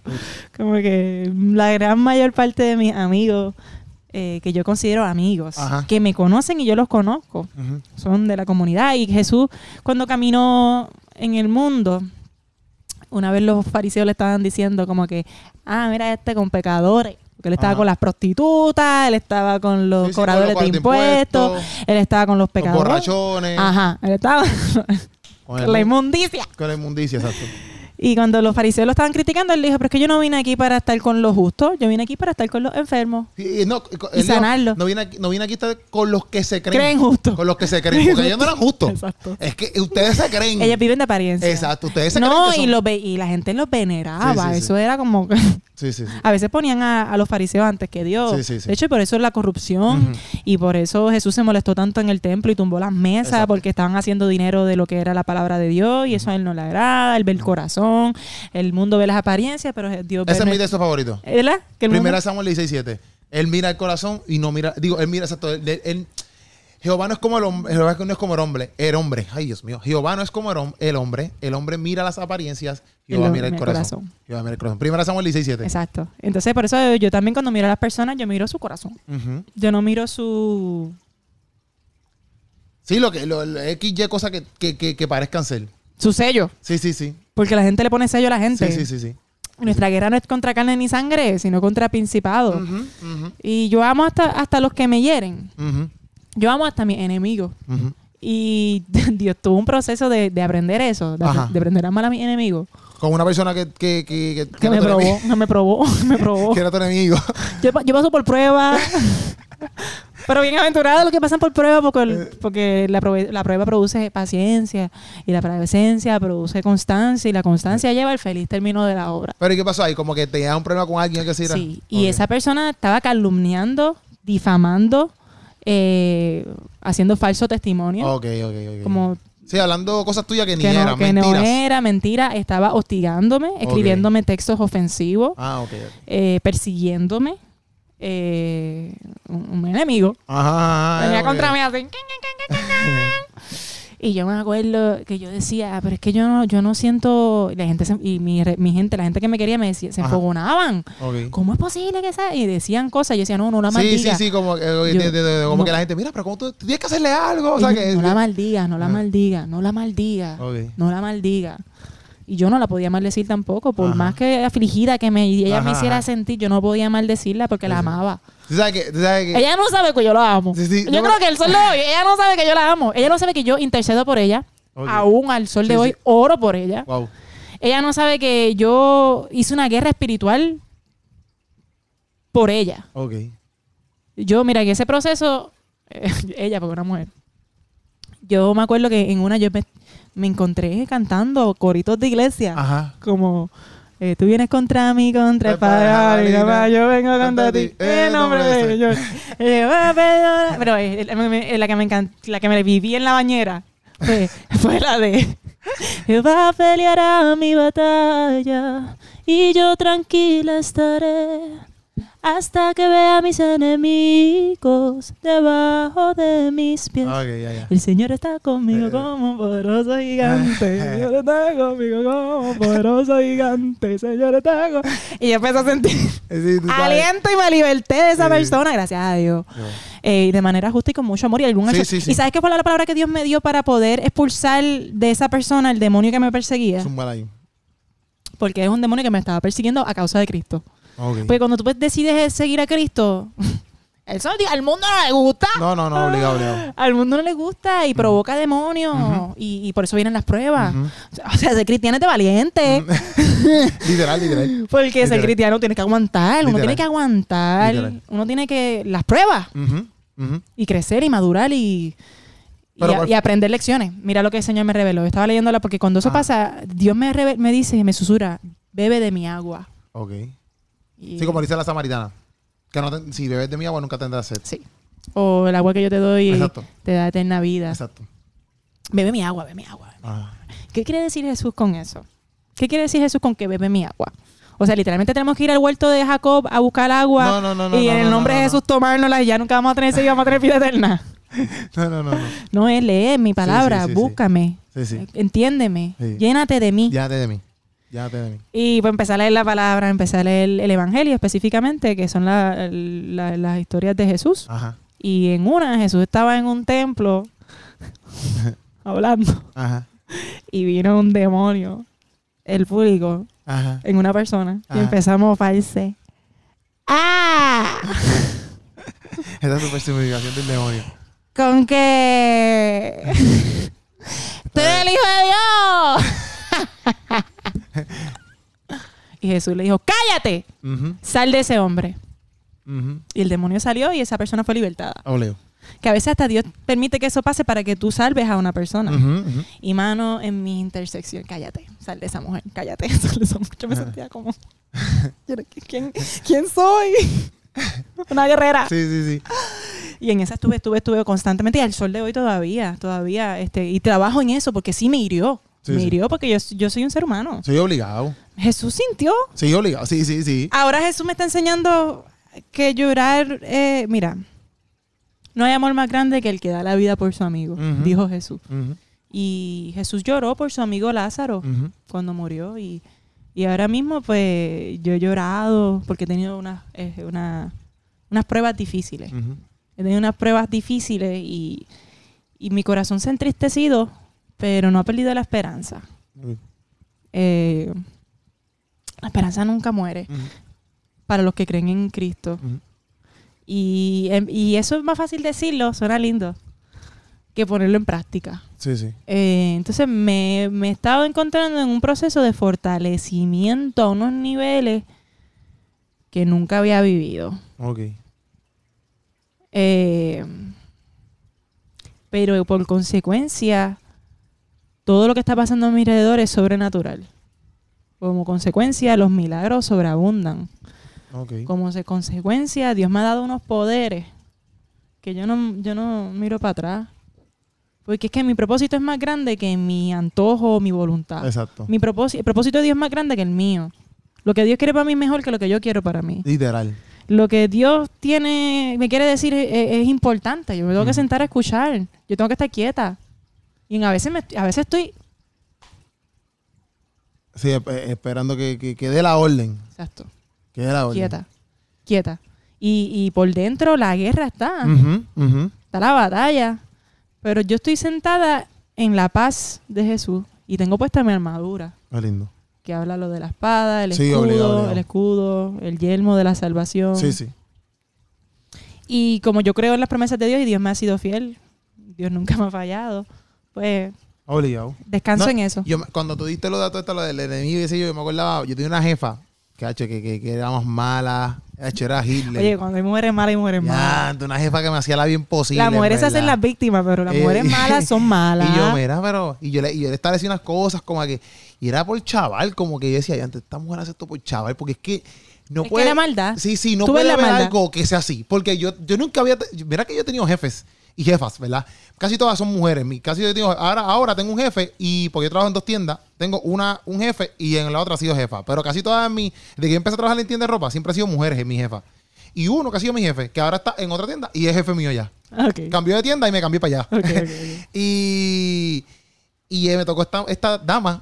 Como que la gran mayor parte de mis amigos, eh, que yo considero amigos, Ajá. que me conocen y yo los conozco, son de la comunidad. Y Jesús, cuando caminó en el mundo, una vez los fariseos le estaban diciendo como que, ah, mira este con pecadores. Porque él estaba Ajá. con las prostitutas, él estaba con los Sí, sí, con cobradores los de impuestos, él estaba con los Los pecadores. borrachones. Ajá, él estaba Con, con la inmundicia. con la inmundicia, exacto. Y cuando los fariseos lo estaban criticando, él dijo, pero es que yo no vine aquí para estar con los justos, yo vine aquí para estar con los enfermos. Y, y no, Y él dijo, sanarlo. No viene, aquí, no viene aquí estar con los que se creen. Creen justos. Con los que se creen. Porque ellos no eran justos. Exacto. Es que ustedes se creen. Ellos viven de apariencia. Exacto. Ustedes se creen. No, que y, son- los ve- y la gente los veneraba. Sí, sí, sí. Eso era como... que- Sí, a veces ponían a, a los fariseos antes que Dios. Sí, sí, sí. De hecho, por eso es la corrupción. Y por eso Jesús se molestó tanto en el templo y tumbó las mesas Exacto. porque estaban haciendo dinero de lo que era la palabra de Dios y eso a él no le agrada. Él ve el corazón, el mundo ve las apariencias, pero Dios ve... Ese es mi texto favorito. ¿Verdad? Que el mundo- Primera Samuel 16, 7. Él mira el corazón y no mira. Digo, él mira exacto. él- Jehová no es como el hombre. Jehová no es como el hombre. El hombre. Ay, Dios mío. Jehová no es como el, hom- el hombre. El hombre mira las apariencias. Jehová El- mira el corazón. corazón. Jehová mira el corazón. Primera Samuel 16, 7. Exacto. Entonces, por eso yo también cuando miro a las personas, yo miro su corazón. Yo no miro su... Sí, lo que, lo, lo XY cosas que, que, que, que parezcan ser. su sello. Sí, sí, sí. Porque la gente le pone sello a la gente. Sí, sí, sí, sí. Nuestra guerra no es contra carne ni sangre, sino contra principados. Y yo amo hasta, hasta los que me hieren. Yo amo hasta mis enemigos. Y Dios tuvo un proceso de, de aprender eso, de, aprender a amar a mis enemigos. Con una persona que, que, que, que, me probó, enemigo. que me probó, me probó. Que era tu enemigo. Yo, yo paso por prueba. Pero bienaventurados los que pasan por prueba porque, el- porque la, la prueba produce paciencia y la paciencia produce constancia y la constancia lleva al feliz término de la obra. Pero ¿y qué pasó ahí? Como que tenía un problema con alguien que se. Sí, y Ok. esa persona estaba calumniando, difamando, eh, haciendo falso testimonio. Ok, ok, ok. Como Sí, hablando cosas tuyas que ni que, no, que no mentiras. era mentira, estaba hostigándome, escribiéndome textos ofensivos, Ah, eh, persiguiéndome. Eh, un, un enemigo. Ajá. ajá, Venía contra mí así. Y yo me acuerdo que yo decía, "Ah, pero es que yo no, yo no siento, y la gente se- y mi, mi gente, la gente que me quería me decía, se enfogonaban. Ok. ¿Cómo es posible que sea? Y decían cosas, yo decía, no, no la Sí, maldiga. sí, sí, como, Yo- de- de- como no. que la gente, mira, pero ¿cómo tú, tienes que hacerle algo? O sea, Y que, no la maldiga, no la maldiga, no la maldiga, no la maldiga. Y yo no la podía maldecir tampoco, por Ajá. más que afligida que me, ella me hiciera sentir, yo no podía maldecirla porque la Sí, amaba. ¿Tú sabes que, tú sabes que Ella no sabe que yo la amo. Sí, sí, yo no, creo que el sol de hoy, ella no sabe que yo la amo. Ella no sabe que yo intercedo por ella. Aún al sol de hoy, oro por ella. Wow. Ella no sabe que yo hice una guerra espiritual por ella. Ok. Yo, mira, que ese proceso, ella, porque una mujer. Yo me acuerdo que en una yo me, me encontré cantando coritos de iglesia. Ajá. Como, eh, tú vienes contra mí, contra el Padre, Padre, yo vengo contra ti, en nombre de Dios. Eh. Pero eh, eh, eh, la que me encant- la que me viví en la bañera fue, fue la de Jehová peleará mi batalla y yo tranquila estaré hasta que vea a mis enemigos debajo de mis pies. El Señor está conmigo Eh. como un poderoso gigante. El Señor está conmigo como un poderoso gigante. El Señor está conmigo. Y yo empecé a sentir Sí, aliento y me liberté de esa Sí. persona, gracias a Dios. Eh, de manera justa y con mucho amor y algún Sí, hecho- sí, sí. ¿Y sabes qué fue la palabra que Dios me dio para poder expulsar de esa persona el demonio que me perseguía? Zúmbala ahí. Porque es un demonio que me estaba persiguiendo a causa de Cristo. Ok. Porque cuando tú pues, decides seguir a Cristo, eso al mundo no le gusta. No, no, no, obligado, obligado. Al mundo no le gusta y provoca demonios y, y por eso vienen las pruebas. O sea, ser cristiano es de valiente. literal, literal. Porque ser Literal. cristiano tienes que aguantar. Uno tiene que aguantar. Literal. Uno tiene que. Las pruebas. Y crecer y madurar y. y a- y aprender lecciones. Mira lo que el Señor me reveló. Estaba leyéndola porque cuando eso Ah. pasa, Dios me, me dice, me susurra, bebe de mi agua. Ok. Y- Sí, como dice la samaritana. Que no te- si bebes de mi agua nunca tendrás sed. Sí. O el agua que yo te doy Exacto. te da eterna vida. Exacto. Bebe mi agua, bebe mi agua. Ah. ¿Qué quiere decir Jesús con eso? ¿Qué quiere decir Jesús con que bebe mi agua? O sea, literalmente tenemos que ir al huerto de Jacob a buscar agua No, no, no, no, y en el no, nombre no, de. Jesús tomárnosla y ya nunca vamos a tener y vamos a tener vida eterna. No, no, no, no. No es leer mi palabra, sí, sí. búscame, Sí, entiéndeme, llénate de mí. Llénate de mí. Y pues empecé a leer la palabra, empecé a leer el Evangelio específicamente, que son la- la- las historias de Jesús. Ajá. Y en una, Jesús estaba en un templo hablando Ajá. y vino un demonio, el público, Ajá. en una persona y empezamos a false. ¡Ah! Esa personificación del demonio. Con que. ¡Tú eres el hijo de Dios! y Jesús le dijo: ¡Cállate! Sal de ese hombre. Y el demonio salió y esa persona fue libertada. Oleo. Que a veces hasta Dios permite que eso pase para que tú salves a una persona. Y mano, en mi intersección, cállate, sal de esa mujer, cállate. Yo me sentía como, ¿quién, ¿quién soy? Una guerrera. Sí, sí, sí. Y en esa estuve, estuve, estuve constantemente y al sol de hoy todavía, todavía, este, y trabajo en eso porque sí me hirió. Sí, me sí. hirió porque yo, yo soy un ser humano. Soy obligado. Jesús sintió. Sí, obligado. Sí, sí, sí. Ahora Jesús me está enseñando que llorar, eh, mira, no hay amor más grande que el que da la vida por su amigo, dijo Jesús. Y Jesús lloró por su amigo Lázaro cuando murió y, y ahora mismo pues yo he llorado porque he tenido unas, eh, una- unas pruebas difíciles. He tenido unas pruebas difíciles y, y mi corazón se ha entristecido, pero no ha perdido la esperanza. Eh, la esperanza nunca muere para los que creen en Cristo. Y, em, y eso es más fácil decirlo, suena lindo, que ponerlo en práctica. Sí, sí. Eh, entonces me, me he estado encontrando en un proceso de fortalecimiento a unos niveles que nunca había vivido. Ok. Eh, pero por consecuencia, todo lo que está pasando a mi alrededor es sobrenatural. Como consecuencia, los milagros sobreabundan. Como se- consecuencia, Dios me ha dado unos poderes que yo no, yo no miro para atrás. Porque es que mi propósito es más grande que mi antojo o mi voluntad. Exacto. Mi propósito, el propósito de Dios es más grande que el mío. Lo que Dios quiere para mí es mejor que lo que yo quiero para mí. Literal. Lo que Dios tiene, me quiere decir es, es- es importante. Yo me tengo que sentar a escuchar. Yo tengo que estar quieta. Y a veces, me, a veces estoy... Sí, esp- esperando que, que, que dé la orden. Exacto. Que dé la orden. Quieta. Quieta. Y, y por dentro la guerra está. Está la batalla. Pero yo estoy sentada en la paz de Jesús Y tengo puesta mi armadura, Qué lindo. que habla lo de la espada, el Sí, escudo, obligado, obligado. el escudo, el yelmo de la salvación. Sí, sí. Y como yo creo en las promesas de Dios y Dios me ha sido fiel, Dios nunca me ha fallado, pues Obligado. descanso No, en eso. Yo, cuando tú diste los datos, esto, lo del enemigo y ese yo, yo me acordaba, yo tenía una jefa que, que, que, que era más mala, hacho, era Hitler. Oye, cuando hay mujeres malas, hay mujeres malas. Una jefa que me hacía la bien posible. Las mujeres se hacen las víctimas, pero las Eh, mujeres y- malas son malas. Y yo, mira, pero. Y yo le, y yo le estaba diciendo unas cosas como que. Y era por chaval, como que yo decía, antes esta mujer hace esto por chaval, porque es que no Es que puede. la maldad. Sí, sí, no puede la haber maldad. algo que sea así. Porque yo, yo nunca había. Mira que yo he tenido jefes y jefas, ¿verdad? Casi todas son mujeres. Mi- Casi yo tengo, ahora, ahora tengo un jefe y porque yo trabajo en dos tiendas, tengo una, un jefe y en la otra ha sido jefa. Pero casi todas mi. De que empecé a trabajar en tienda de ropa, siempre ha sido mujeres en mi jefa. Y uno que ha sido mi jefe, que ahora está en otra tienda y es jefe mío ya. Cambió de tienda y me cambié para allá. Y y eh, me tocó esta, esta dama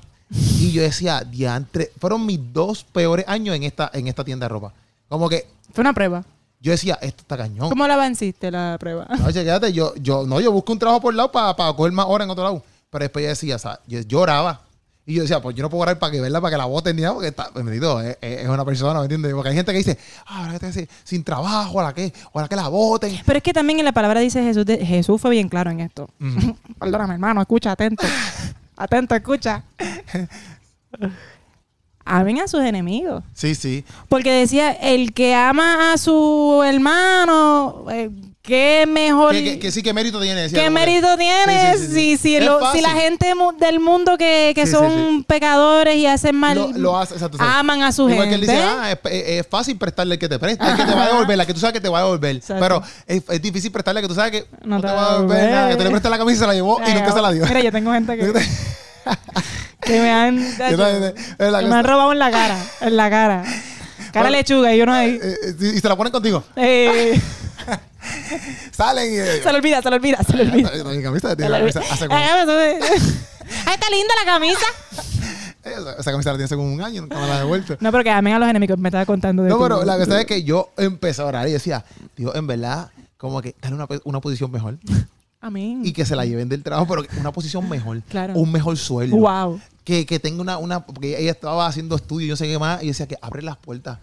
y yo decía, diantre, fueron mis dos peores años en esta, en esta tienda de ropa. Como que Fue una prueba. Yo decía, esto está cañón. ¿Cómo la venciste la prueba? Oye, quédate, yo, yo, no, yo busco un trabajo por lado para coger más horas en otro lado. Pero después yo decía, o sea, yo lloraba. Y yo decía, pues yo no puedo orar para que verla, para que la voten ni nada, porque está, bendito, es, una persona, ¿me entiendes? Porque hay gente que dice, ah, ahora que estoy sin trabajo, a la que, a la que la voten. Pero es que también en la palabra dice Jesús, de- Jesús fue bien claro en esto. Ujú. Perdóname, hermano, escucha, atento. atento, escucha. Amen a sus enemigos. Sí, sí. Porque decía, el que ama a su hermano, eh, qué mejor... Que, que- que sí, ¿qué mérito tiene? Decía ¿Qué mérito tiene Sí, sí, sí, sí. si, lo- si la gente del mundo que, que son sí. pecadores y hacen mal Lo, lo hace, exacto, aman a su Igual que él gente? dice, ah, es, es- es fácil prestarle el que te presta, el que te va a devolver, la que tú sabes que te va a devolver. Exacto. Pero es, es difícil prestarle que tú sabes que no, No te te va a devolver nada, que tú le prestas la camisa y se la llevó y Ay, nunca se la dio. Mira, yo tengo gente que, que me han, Yo la que me han robado en la cara, en la cara. Cara Bueno, lechuga y yo no ahí. Eh, eh, y se la ponen contigo. Eh, Salen y. eh, se le olvida, se le olvida, se le olvida. Camisa tiene la camisa es- Ay, está linda la camisa. esa, camisa la tiene hace como un año, nunca me la ha devuelto. No, pero que amen a los enemigos. Me estaba contando de No, pero la verdad es que yo empecé a orar y decía, Dios, en verdad, como que dale una, una posición mejor Amén. y que se la lleven del trabajo, pero una posición mejor. Claro. Un mejor sueldo. Wow. Que, que tenga una, una, porque ella estaba haciendo estudios, yo sé qué más, y decía que abre las puertas.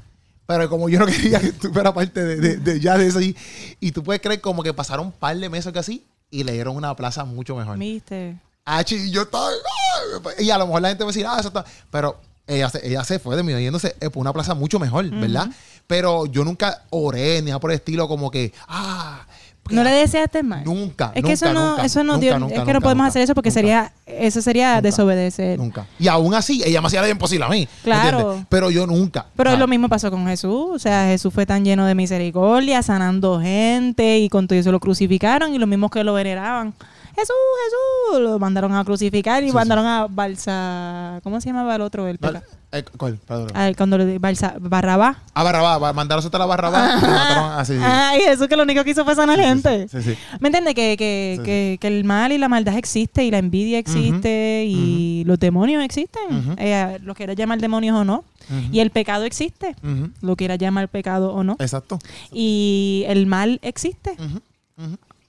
Pero como yo no quería que tú fueras parte de, de- de ya de eso, y, y tú puedes creer como que pasaron un par de meses que así, y le dieron una plaza mucho mejor. ¿Viste? Ah, y yo estaba, ¡ah! y a lo mejor la gente va a decir, ah, eso está, pero ella se, ella se fue de mí yéndose eh, por una plaza mucho mejor, ¿verdad? Pero yo nunca oré ni nada por el estilo como que, ah, ¿No le deseaste mal? Nunca, Es que eso no, nunca, eso no, nunca, nunca, es que no podemos hacer eso porque sería, eso sería desobedecer. Nunca. Y aún así, ella me hacía la imposible a mí. ¿me Claro. entiendes? Pero yo nunca. Pero lo mismo pasó con Jesús. O sea, Jesús fue tan lleno de misericordia, sanando gente y con todo eso lo crucificaron y los mismos que lo veneraban. Jesús, Jesús, lo mandaron a crucificar y Sí, mandaron a Balsa. ¿Cómo se llamaba el otro? El peca- eh, ¿Cuál? Perdón. Al- cuando le Balsa, Barrabás. A Barrabá, ba- mandaron hasta la Barrabá y mataron así. Ay, Jesús que lo único que hizo fue sanar gente. Sí, sí. ¿Me entiendes? Que, que, que, que el mal y la maldad existe y la envidia existe y los demonios existen. Ujú. Eh, lo quieras llamar demonios o no. Y el pecado existe. Lo quieras llamar pecado o no. Exacto. Y el mal existe.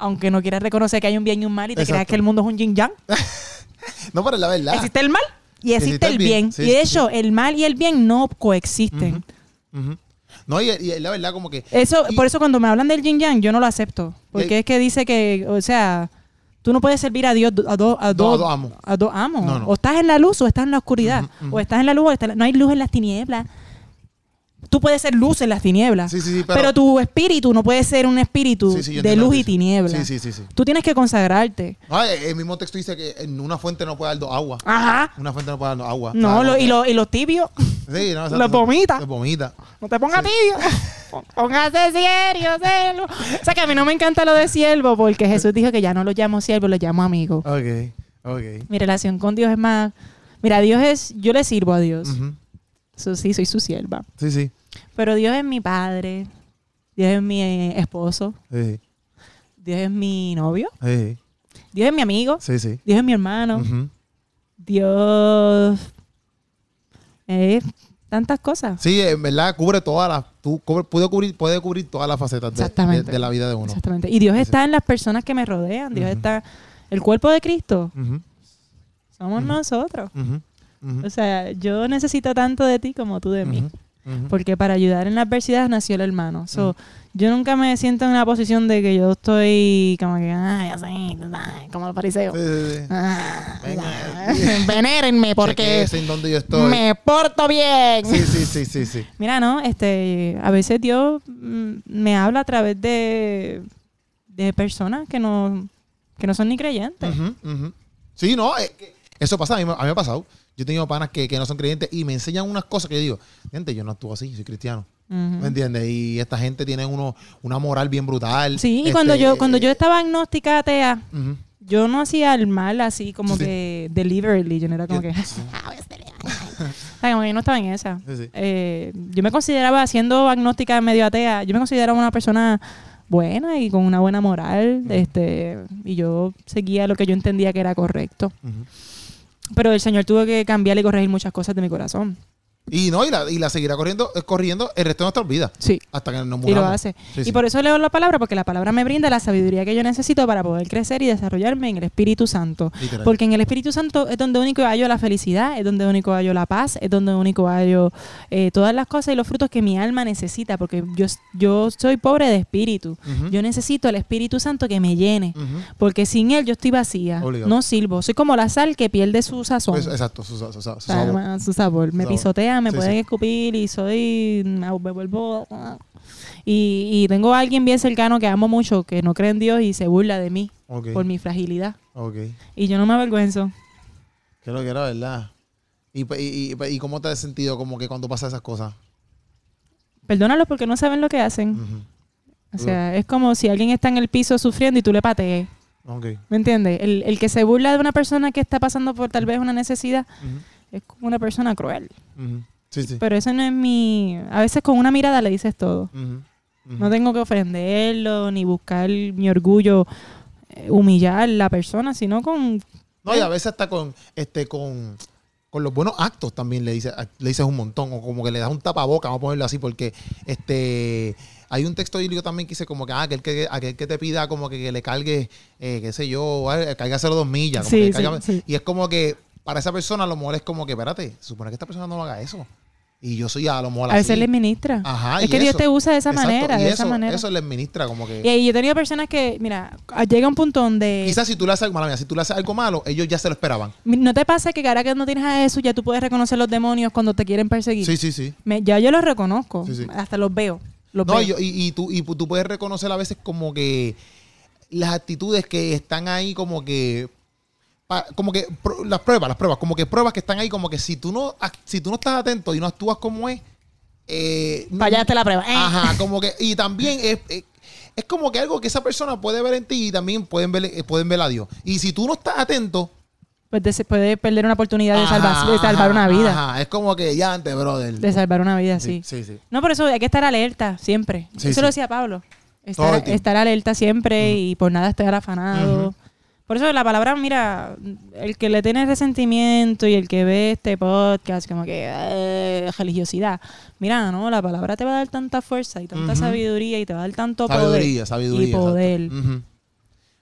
Aunque no quieras reconocer que hay un bien y un mal y te Exacto. creas que el mundo es un yin yang. No, pero es la verdad. Existe el mal y existe, el bien. Sí, y de sí, hecho, el mal y el bien no coexisten. No, y, y la verdad como que... Eso, Y- por eso cuando me hablan del yin yang, yo no lo acepto. Porque Y- es que dice que, o sea, tú no puedes servir a Dios a dos a No, a dos amos. a dos amos. No, no. O estás en la luz o estás en la oscuridad. O estás en la luz o estás en la- no hay luz en las tinieblas. Tú puedes ser luz en las tinieblas. Sí, sí, sí, pero, pero- tu espíritu no puede ser un espíritu de luz y tinieblas. Sí, sí, sí. Tú tienes que consagrarte. Eh, el mismo texto dice que en una fuente no puede dar dos agua. Ajá. Una fuente no puede dar agua. No, Claro, lo- y, que- lo- y los tibios. Sí, no, exacto, los vomita. Los vomita. No te pongas tibio. Póngase serio, serio. O sea que a mí no me encanta lo de siervo porque Jesús dijo que ya no lo llamo siervo, lo llamo amigo. Ok, ok. Mi relación con Dios es más... Mira, Dios es... Yo le sirvo a Dios. Ujú. Eso sí, soy su sierva. Sí, sí. Pero Dios es mi padre. Dios es mi eh, esposo. Sí, Dios es mi novio. sí, Dios es mi amigo. sí, sí. Dios es mi hermano. Ujú. Dios... Es tantas cosas. Sí, en verdad cubre todas las... Tú cubre- puede, cubrir, puede cubrir todas las facetas de, de- de la vida de uno. Exactamente. Y Dios Sí, sí. está en las personas que me rodean. Dios Ujú. está... El cuerpo de Cristo Ujú. somos nosotros. O sea, yo necesito tanto de ti como tú de mí. Porque para ayudar en la adversidad nació el hermano. So, Yo nunca me siento en una posición de que yo estoy como que, ay, así, ay, como los fariseos. Sí, sí, sí. Ah, ah, Venérenme porque donde yo estoy. me porto bien. Sí, sí, sí, sí, sí. Mira, no, este, a veces Dios mm, me habla a través de, de personas que no, que no son ni creyentes. Sí, no, es que eso pasa, a mí, me- a mí me ha pasado. Yo he tenido panas que, que no son creyentes y me enseñan unas cosas que yo digo, gente, yo no actúo así, soy cristiano. ¿Me entiendes? Y esta gente tiene uno, una moral bien brutal. Sí, y Este, cuando yo, cuando yo estaba agnóstica atea, yo no hacía el mal así como Sí, que deliberately. Yo no era como que. "Ah, voy a hacer el mal". O sea, como yo no estaba en esa. Sí, sí. Eh, yo me consideraba, siendo agnóstica medio atea, yo me consideraba una persona buena y con una buena moral. este Y yo seguía lo que yo entendía que era correcto. Pero el Señor tuvo que cambiar y corregir muchas cosas de mi corazón. Y no, y la, y la seguirá corriendo, eh, corriendo el resto de nuestras vidas. Sí. Hasta que nos muramos. Y lo hace. Sí, y sí. por eso leo la palabra, porque la palabra me brinda la sabiduría que yo necesito para poder crecer y desarrollarme en el Espíritu Santo. Literal. Porque en el Espíritu Santo es donde único hallo la felicidad, es donde único hallo la paz, es donde único hallo eh, todas las cosas y los frutos que mi alma necesita, porque yo, yo soy pobre de espíritu. Yo necesito el Espíritu Santo que me llene, porque sin él yo estoy vacía, Obligado. no sirvo. Soy como la sal que pierde su sazón. Eso- exacto, su, su- su- sabor. sabor. Me Sabor. Me Sí, pueden sí. escupir y soy. Me vuelvo. Y, y tengo a alguien bien cercano que amo mucho, que no cree en Dios y se burla de mí Ok, por mi fragilidad. ok. Y yo no me avergüenzo. Creo que era verdad. ¿Y, y, y, y cómo te has sentido como que cuando pasan esas cosas? Perdónalos porque no saben lo que hacen. Ujú. O sea, es como si alguien está en el piso sufriendo y tú le patees. Ok. ¿Me entiendes? El, el que se burla de una persona que está pasando por tal vez una necesidad Ujú. Es como una persona cruel. Sí, sí. Pero eso no es mi... A veces con una mirada le dices todo. No tengo que ofenderlo ni buscar mi orgullo, eh, humillar a la persona, sino con... No, y a veces hasta con, este, con, con los buenos actos también le dices, le dices un montón, o como que le das un tapaboca, vamos a ponerlo así, porque este hay un texto bíblico también que dice como que ah, aquel que, aquel que te pida como que, que le cargue, eh, qué sé yo, cárgaselo dos millas. como Sí, que sí, sí. Y es como que para esa persona a lo mejor es como que, espérate, supone que esta persona no haga eso. Y yo soy a lo mejor A veces le ministra. Ajá, es que Dios eso. te usa de esa Exacto, manera, y de eso, esa manera. Eso le administra como que... Y, yo he tenido personas que, mira, llega un punto donde... Quizás si tú le haces algo, mía, si tú le haces algo malo, ellos ya se lo esperaban. ¿No te pasa que ahora que no tienes a Jesús ya tú puedes reconocer los demonios cuando te quieren perseguir? Sí, sí, sí. Me- ya yo los reconozco. Sí, sí. Hasta los veo. Los No, veo. yo- y, y tú, y tú puedes reconocer a veces como que las actitudes que están ahí como que como que las pruebas, las pruebas, como que pruebas que están ahí como que si tú no si tú no estás atento y no actúas como es eh, no- Fallaste la prueba. Eh. Ajá, como que y también es, es, es como que algo que esa persona puede ver en ti y también pueden ver eh, pueden ver a Dios. Y si tú no estás atento, Pues puede perder una oportunidad de, ajá, salvar, de salvar una vida. Ajá, es como que ya antes, brother. De salvar una vida, sí. sí, sí. No, por eso hay que estar alerta siempre. Sí, eso sí. lo decía Pablo. Estar, alerta siempre y por nada estar afanado. Por eso la palabra, mira, el que le tiene resentimiento y el que ve este podcast como que eh, religiosidad, mira, no, la palabra te va a dar tanta fuerza y tanta sabiduría y te va a dar tanto Sabiduría, poder sabiduría. y poder.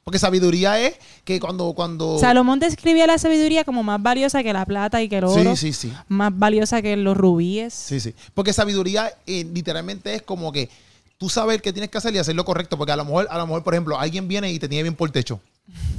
Porque sabiduría es que cuando, cuando. Salomón describía la sabiduría como más valiosa que la plata y que el oro, Sí, sí, sí. más valiosa que los rubíes. Sí, sí. Porque sabiduría eh, literalmente es como que tú sabes qué tienes que hacer y hacer lo correcto. Porque a lo mejor, a lo mejor, por ejemplo, alguien viene y te tiene bien por el techo.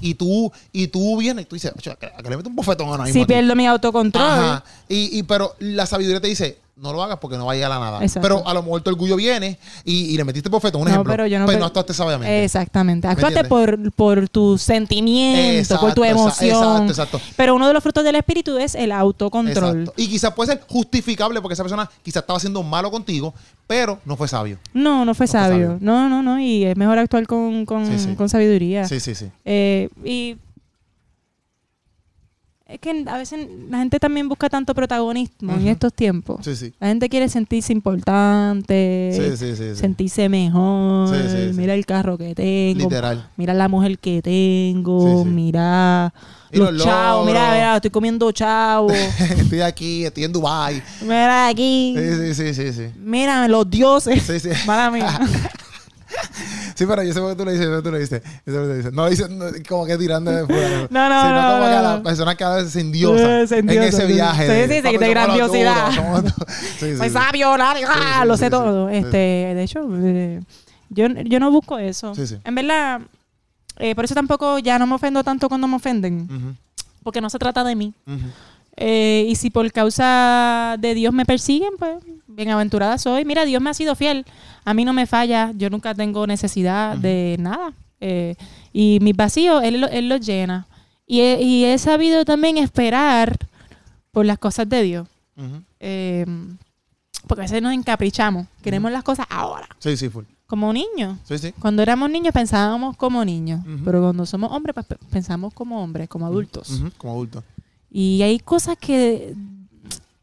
Y tú, y tú vienes y tú dices, "Ocho, a a que le meto un bofetón ahora mismo. Si a ti". pierdo mi autocontrol, Ajá. Y, y, pero la sabiduría te dice, no lo hagas porque no va a llegar a nada. Exacto. Pero a lo mejor tu orgullo viene y, y le metiste bofetón, un No, ejemplo. pero yo no Pues no actuaste sabiamente. Exactamente. Actuaste por, por tu sentimiento, por tu emoción. exacto, exacto. Pero uno de los frutos del espíritu es el autocontrol. Exacto. Y quizás puede ser justificable porque esa persona quizás estaba haciendo malo contigo, pero no fue sabio. No, no fue No fue sabio. sabio. No, no, no. Y es mejor actuar con, con, Sí, sí. con sabiduría. Sí, sí, sí. Eh, y es que a veces la gente también busca tanto protagonismo en estos tiempos. Sí, sí. La gente quiere sentirse importante, Sí, sí, sí. sentirse mejor. Sí, sí, sí. Mira el carro que tengo. Literal. Mira la mujer que tengo. Sí, sí. Mira los, los chavos. Mira, mira, estoy comiendo chavos. estoy aquí, estoy en Dubai. mira aquí. Sí, sí, sí, sí, sí. Mira los dioses. Sí, sí. Mala mía. Sí, pero yo sé por qué tú lo dices, yo sé tú lo dices. Yo sé por qué tú lo dices. No lo dices no, como que tirando de fuera. No, no, sino no, como que no, a la no. persona que a veces se endiosa se en ese sí. viaje. Sí, sí, sí, "Papi, de somos los grandiosidad. duros, somos tú". Sí, sí, Pues sí. sabio, la- ah, sí, lo sí, sé sí, todo. sí. Este, de hecho, eh, yo, yo no busco eso. Sí, sí. En verdad, eh, por eso tampoco ya no me ofendo tanto cuando me ofenden, Ujú, porque no se trata de mí. ujú. Eh, y si por causa de Dios me persiguen, pues bienaventurada soy. Mira, Dios me ha sido fiel. A mí no me falla. Yo nunca tengo necesidad de nada. Eh, y mis vacíos, Él, él los llena. Y he, y he sabido también esperar por las cosas de Dios. Eh, porque a veces nos encaprichamos. Queremos las cosas ahora. Sí, sí, full. Como niños. Sí, sí. Cuando éramos niños pensábamos como niños. Pero cuando somos hombres, pues pe- pensamos como hombres, como adultos. Como adulto. Y hay cosas que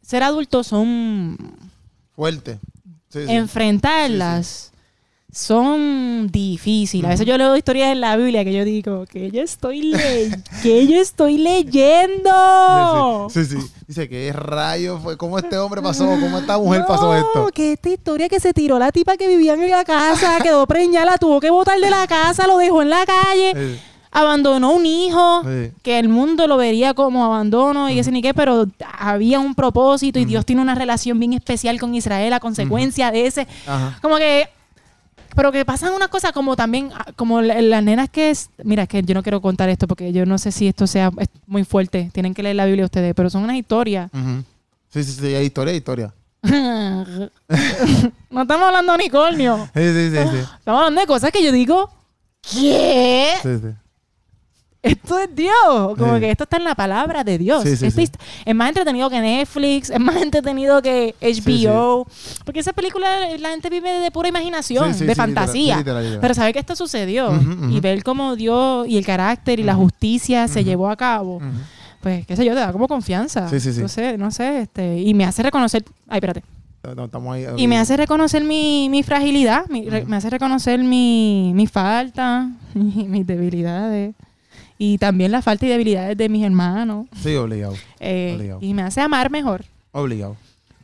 ser adultos son Fuerte. Sí, sí. enfrentarlas son difíciles. A veces yo leo historias en la Biblia que yo digo que yo estoy le que yo estoy leyendo. Sí, sí. Dice que rayo fue, cómo este hombre pasó, cómo esta mujer pasó No, esto. que esta historia que se tiró la tipa que vivía en la casa, quedó preñada, la tuvo que botar de la casa, lo dejó en la calle, Sí, abandonó un hijo. sí. que el mundo lo vería como abandono y ese ni qué, pero había un propósito y Dios tiene una relación bien especial con Israel a consecuencia de ese. Ajá. Como que. Pero que pasan unas cosas como también, ah, como la- las nenas que es. Mira, es que yo no quiero contar esto porque yo no sé si esto sea es muy fuerte. Tienen que leer la Biblia ustedes, pero son unas historias. Sí, sí, sí, hay historia, hay historia. no estamos hablando de unicornio. Sí, sí, sí, sí. Estamos hablando de cosas que yo digo. ¿Qué? Sí, sí. Esto es Dios. Como Sí. que esto está en la palabra de Dios. Sí, sí, Es más entretenido que Netflix, es más entretenido que HBO. Porque esa película la gente vive de pura imaginación, de sí, fantasía. literal, sí, literal, literal. Pero saber que esto sucedió y ver cómo Dios y el carácter y la justicia se llevó a cabo, pues qué sé yo, te da como confianza. Sí, sí, sí. No sé, no sé. Este, y me hace reconocer. Ay, espérate. No, Estamos ahí. Y me hace reconocer mi, mi fragilidad, mi- re- me hace reconocer mi, mi falta, mis debilidades. Y también la falta y debilidades de mis hermanos. Sí, obligado. Eh, Obligado. y me hace amar mejor. Obligado.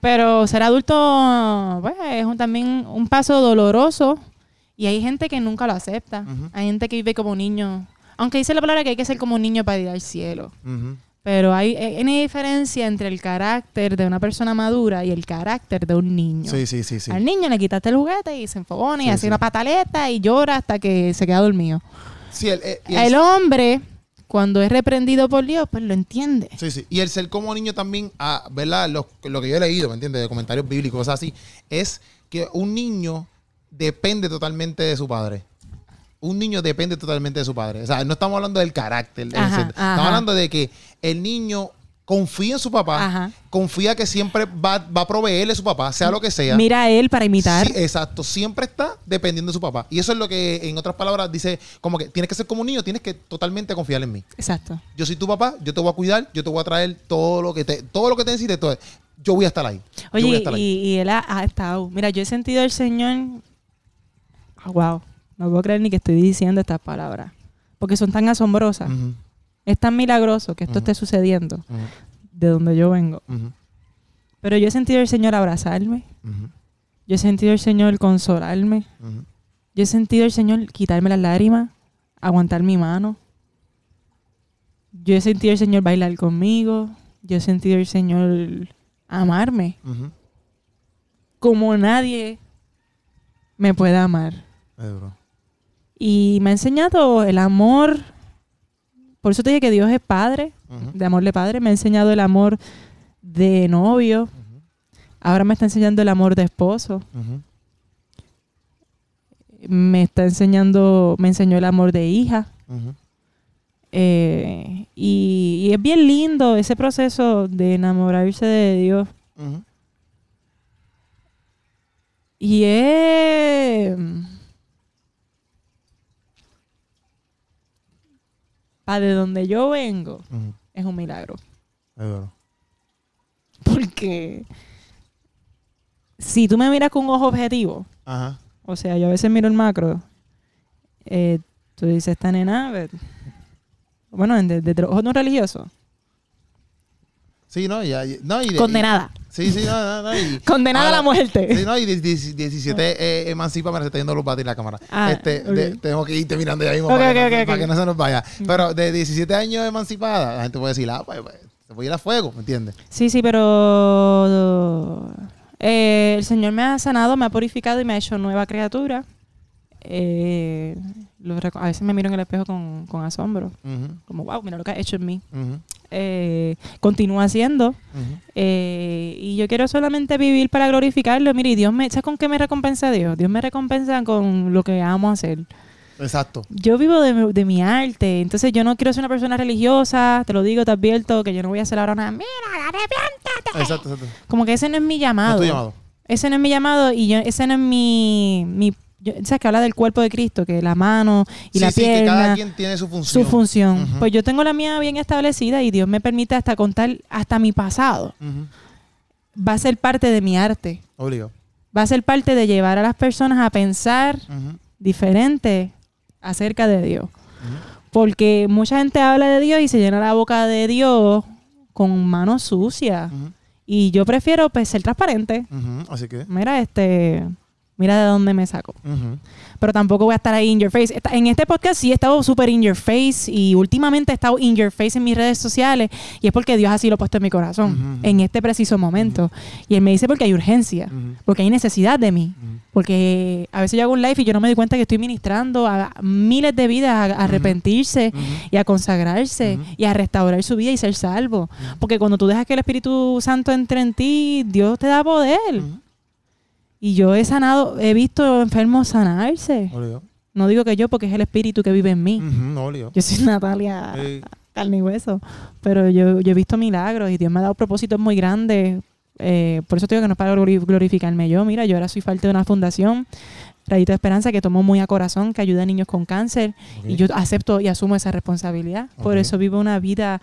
Pero ser adulto pues, es un- también un paso doloroso. Y hay gente que nunca lo acepta. Hay gente que vive como niño. Aunque dice la palabra que hay que ser como un niño para ir al cielo. Pero hay, hay una diferencia entre el carácter de una persona madura y el carácter de un niño. Sí, sí, sí, sí. Al niño le quitaste el juguete y se enfogona y Sí, hace sí. una pataleta y llora hasta que se queda dormido. Sí, el, eh, el- El hombre, cuando es reprendido por Dios, pues lo entiende. Sí, sí. Y el ser como niño también, ah, ¿verdad? Lo, lo que yo he leído, ¿me entiendes? De comentarios bíblicos, cosas así, es que un niño depende totalmente de su padre. Un niño depende totalmente de su padre. O sea, no estamos hablando del carácter. ajá. Estamos hablando de que el niño confía en su papá, Ajá. confía que siempre va, va a proveerle a su papá, sea lo que sea. Mira a él para imitar. Sí, exacto, siempre está dependiendo de su papá. Y eso es lo que, en otras palabras, dice, como que tienes que ser como un niño, tienes que totalmente confiar en mí Exacto. yo soy tu papá, yo te voy a cuidar, yo te voy a traer todo lo que te, todo lo que te necesites, todo. yo voy a estar ahí. yo voy a Oye, estar ahí. y, y él ha, ha estado. Mira, yo he sentido al Señor. Ah, wow. No puedo creer ni que estoy diciendo estas palabras. Porque son tan asombrosas. Ujú, Es tan milagroso que esto esté sucediendo de donde yo vengo. Pero yo he sentido al Señor abrazarme. Yo he sentido al Señor consolarme. Yo he sentido al Señor quitarme las lágrimas, aguantar mi mano. Yo he sentido al Señor bailar conmigo. Yo he sentido al Señor amarme como nadie me puede amar. Y me ha enseñado el amor. Por eso te dije que Dios es padre, de amor de padre. Me ha enseñado el amor de novio. Ahora me está enseñando el amor de esposo. Me está enseñando, me enseñó el amor de hija. Eh, y, y es bien lindo ese proceso de enamorarse de Dios. Y es... Para de donde yo vengo, es un milagro. Es duro. Porque si tú me miras con un ojo objetivo, Ajá. o sea, yo a veces miro el macro, eh, tú dices, esta nena, bueno, desde de, los ojos no religiosos, Sí, no, ya, ya- no, y de- condenada. y- Sí, sí, no, no, no. y- Condenada a la muerte. Sí, no, y 17 eh, emancipa, me está yendo los bates la cámara. Ah, este, ok. de- tengo que irte mirando ahí mismo Ok, para, ok, que, para que no se nos vaya. Pero de 17 años emancipada, la gente puede decir, ah, pues, pues, se puede ir a fuego, ¿me entiendes? Sí, sí, pero eh, el Señor me ha sanado, me ha purificado y me ha hecho nueva criatura. Eh, lo a veces me miro en el espejo con, con asombro, como, wow, mira lo que ha hecho en mí. Eh, continúa haciendo. eh, y yo quiero solamente vivir para glorificarlo. Mire, y Dios me, ¿sabes con qué me recompensa Dios? Dios me recompensa con lo que amo hacer. Exacto. Yo vivo de, mi- de mi arte, entonces yo no quiero ser una persona religiosa, te lo digo, te advierto, que yo no voy a hacer ahora nada. Mira, arrepiéntate. Exacto, exacto. Como que ese no es mi No llamado. es tu llamado. Ese no es mi llamado y yo, ese no es mi... mi yo- ¿Sabes que habla del cuerpo de Cristo? Que la mano y Sí, la sí, que cada pierna, quien tiene su función. su función. Pues yo tengo la mía bien establecida y Dios me permite hasta contar hasta mi pasado. Va a ser parte de mi arte. Obligado. Va a ser parte de llevar a las personas a pensar diferente acerca de Dios. Porque mucha gente habla de Dios y se llena la boca de Dios con manos sucias. Y yo prefiero pues, ser transparente. Así que. Mira, este, mira de dónde me saco. Pero tampoco voy a estar ahí in your face. En este podcast sí he estado súper in your face y últimamente he estado in your face en mis redes sociales y es porque Dios así lo ha puesto en mi corazón en este preciso momento. Y Él me dice porque hay urgencia, porque hay necesidad de mí. Porque a veces yo hago un live y yo no me doy cuenta que estoy ministrando a miles de vidas a, arrepentirse y a consagrarse y a restaurar su vida y ser salvo. Porque cuando tú dejas que el Espíritu Santo entre en ti, Dios te da poder. Y yo he sanado, he visto enfermos sanarse. Obligado. No digo que yo, porque es el Espíritu que vive en mí. Yo soy Natalia Sí. carne y hueso. Pero yo, yo he visto milagros y Dios me ha dado propósitos muy grandes. Eh, por eso te digo que no es para glori- glorificarme yo. Mira, yo ahora soy parte de una fundación, Radito de Esperanza, que tomo muy a corazón, que ayuda a niños con cáncer. Y yo acepto y asumo esa responsabilidad. Por eso vivo una vida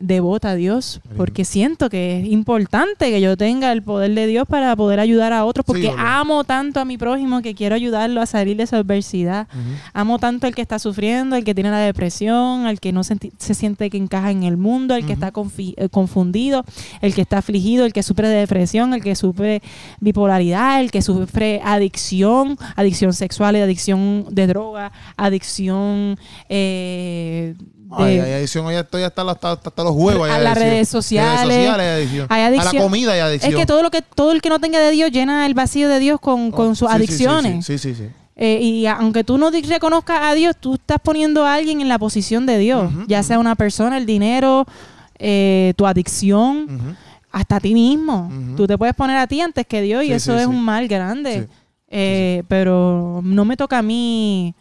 devota a Dios, porque siento que es importante que yo tenga el poder de Dios para poder ayudar a otros, porque amo tanto a mi prójimo que quiero ayudarlo a salir de esa adversidad. Amo tanto al que está sufriendo, al que tiene la depresión, al que no se siente que encaja en el mundo, al que está eh, confundido, el que está afligido, el que sufre de depresión, el que sufre bipolaridad, el que sufre adicción, adicción sexual, adicción de droga, adicción eh, Ay, hay adicción, hoy estoy hasta, los- hasta, hasta los juegos. hay A las redes sociales. Redes sociales hay adicción. Hay A adicción. la comida hay adicción. es que todo lo que todo el que no tenga de Dios llena el vacío de Dios con, con Oh, sus sí, sí, sí, adicciones. Sí, sí, sí. sí. Eh, y a- aunque tú no reconozcas a Dios, tú estás poniendo a alguien en la posición de Dios, ya sea una persona, el dinero, eh, tu adicción, hasta a ti mismo. Tú te puedes poner a ti antes que Dios y Sí, eso sí, es sí. un mal grande. Eh, Pero no me toca a mí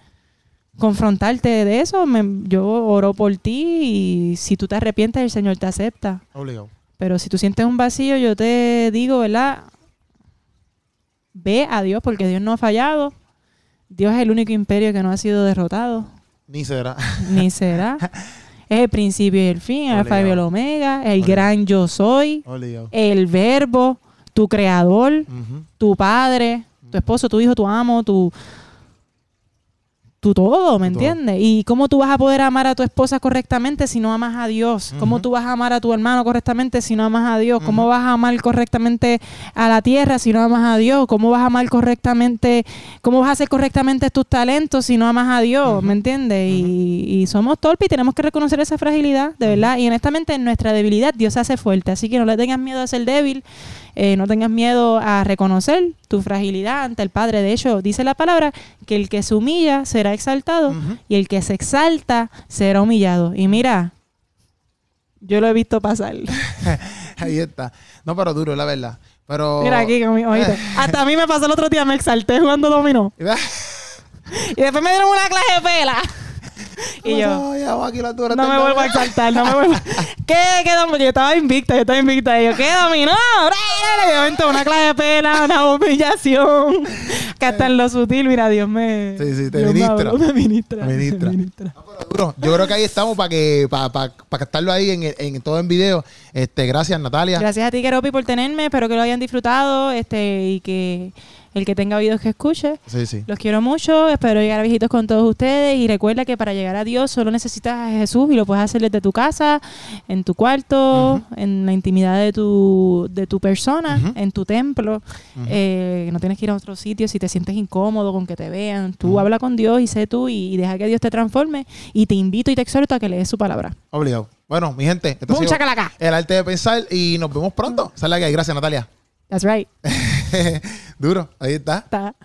confrontarte de eso. Me- yo oro por ti y si tú te arrepientes, el Señor te acepta. Obligado. Pero si tú sientes un vacío, yo te digo, ¿verdad? Ve a Dios porque Dios no ha fallado. Dios es el único imperio que no ha sido derrotado, Ni será. ni será. Es el principio y el fin, el alfa y el omega, el Obligado. gran yo soy, Obligado. el verbo, tu creador, tu padre, tu esposo, tu hijo, tu amo, tu, tu todo, ¿me entiendes? ¿Y cómo tú vas a poder amar a tu esposa correctamente si no amas a Dios? ¿Cómo Ujú. tú vas a amar a tu hermano correctamente si no amas a Dios? ¿Cómo vas a amar correctamente a la tierra si no amas a Dios? ¿Cómo vas a amar correctamente, cómo vas a hacer correctamente tus talentos si no amas a Dios? ¿Me entiendes? y, y somos torpes y tenemos que reconocer esa fragilidad, de verdad. Y honestamente en nuestra debilidad Dios se hace fuerte, así que no le tengas miedo a ser débil. Eh, no tengas miedo a reconocer tu fragilidad ante el Padre. De hecho, dice la palabra que el que se humilla será exaltado y el que se exalta será humillado. Y mira, yo lo he visto pasar. Ahí está. No, pero duro, la verdad. Pero. Mira aquí, con mi- hasta a mí me pasó el otro día, me exalté jugando dominó. Y después me dieron una clase de pela. Y yo, No, ya, vamos aquí la altura, no me vuelvo a exaltar, no me vuelvo. ¿Qué? ¿Qué dominó? Yo estaba invicta, yo estaba invicta. Y yo, ¿qué dominó? Yo, "Vente, una clase de pela, una humillación. Que hasta en lo sutil, mira, Dios me. Sí, sí, te ministra. Me ministra. Me ministra. me ministra. No, pero duro. Yo creo que ahí estamos para que para para captarlo ahí en, en todo en video. Este, gracias Natalia. Gracias a ti, Keropi, por tenerme. Espero que lo hayan disfrutado este y que El que tenga oídos que escuche. Sí, sí. Los quiero mucho, espero llegar a viejitos con todos ustedes y recuerda que para llegar a Dios solo necesitas a Jesús y lo puedes hacer desde tu casa, en tu cuarto, en la intimidad de tu, de tu persona, en tu templo. Eh, no tienes que ir a otro sitio si te sientes incómodo con que te vean. Tú habla con Dios y sé tú y, y deja que Dios te transforme y te invito y te exhorto a que lees su palabra. Obligado. Bueno, mi gente, ha sido Mucha el arte de pensar y nos vemos pronto. La que hay. Gracias, Natalia. That's right. Duro, ahí está. Está.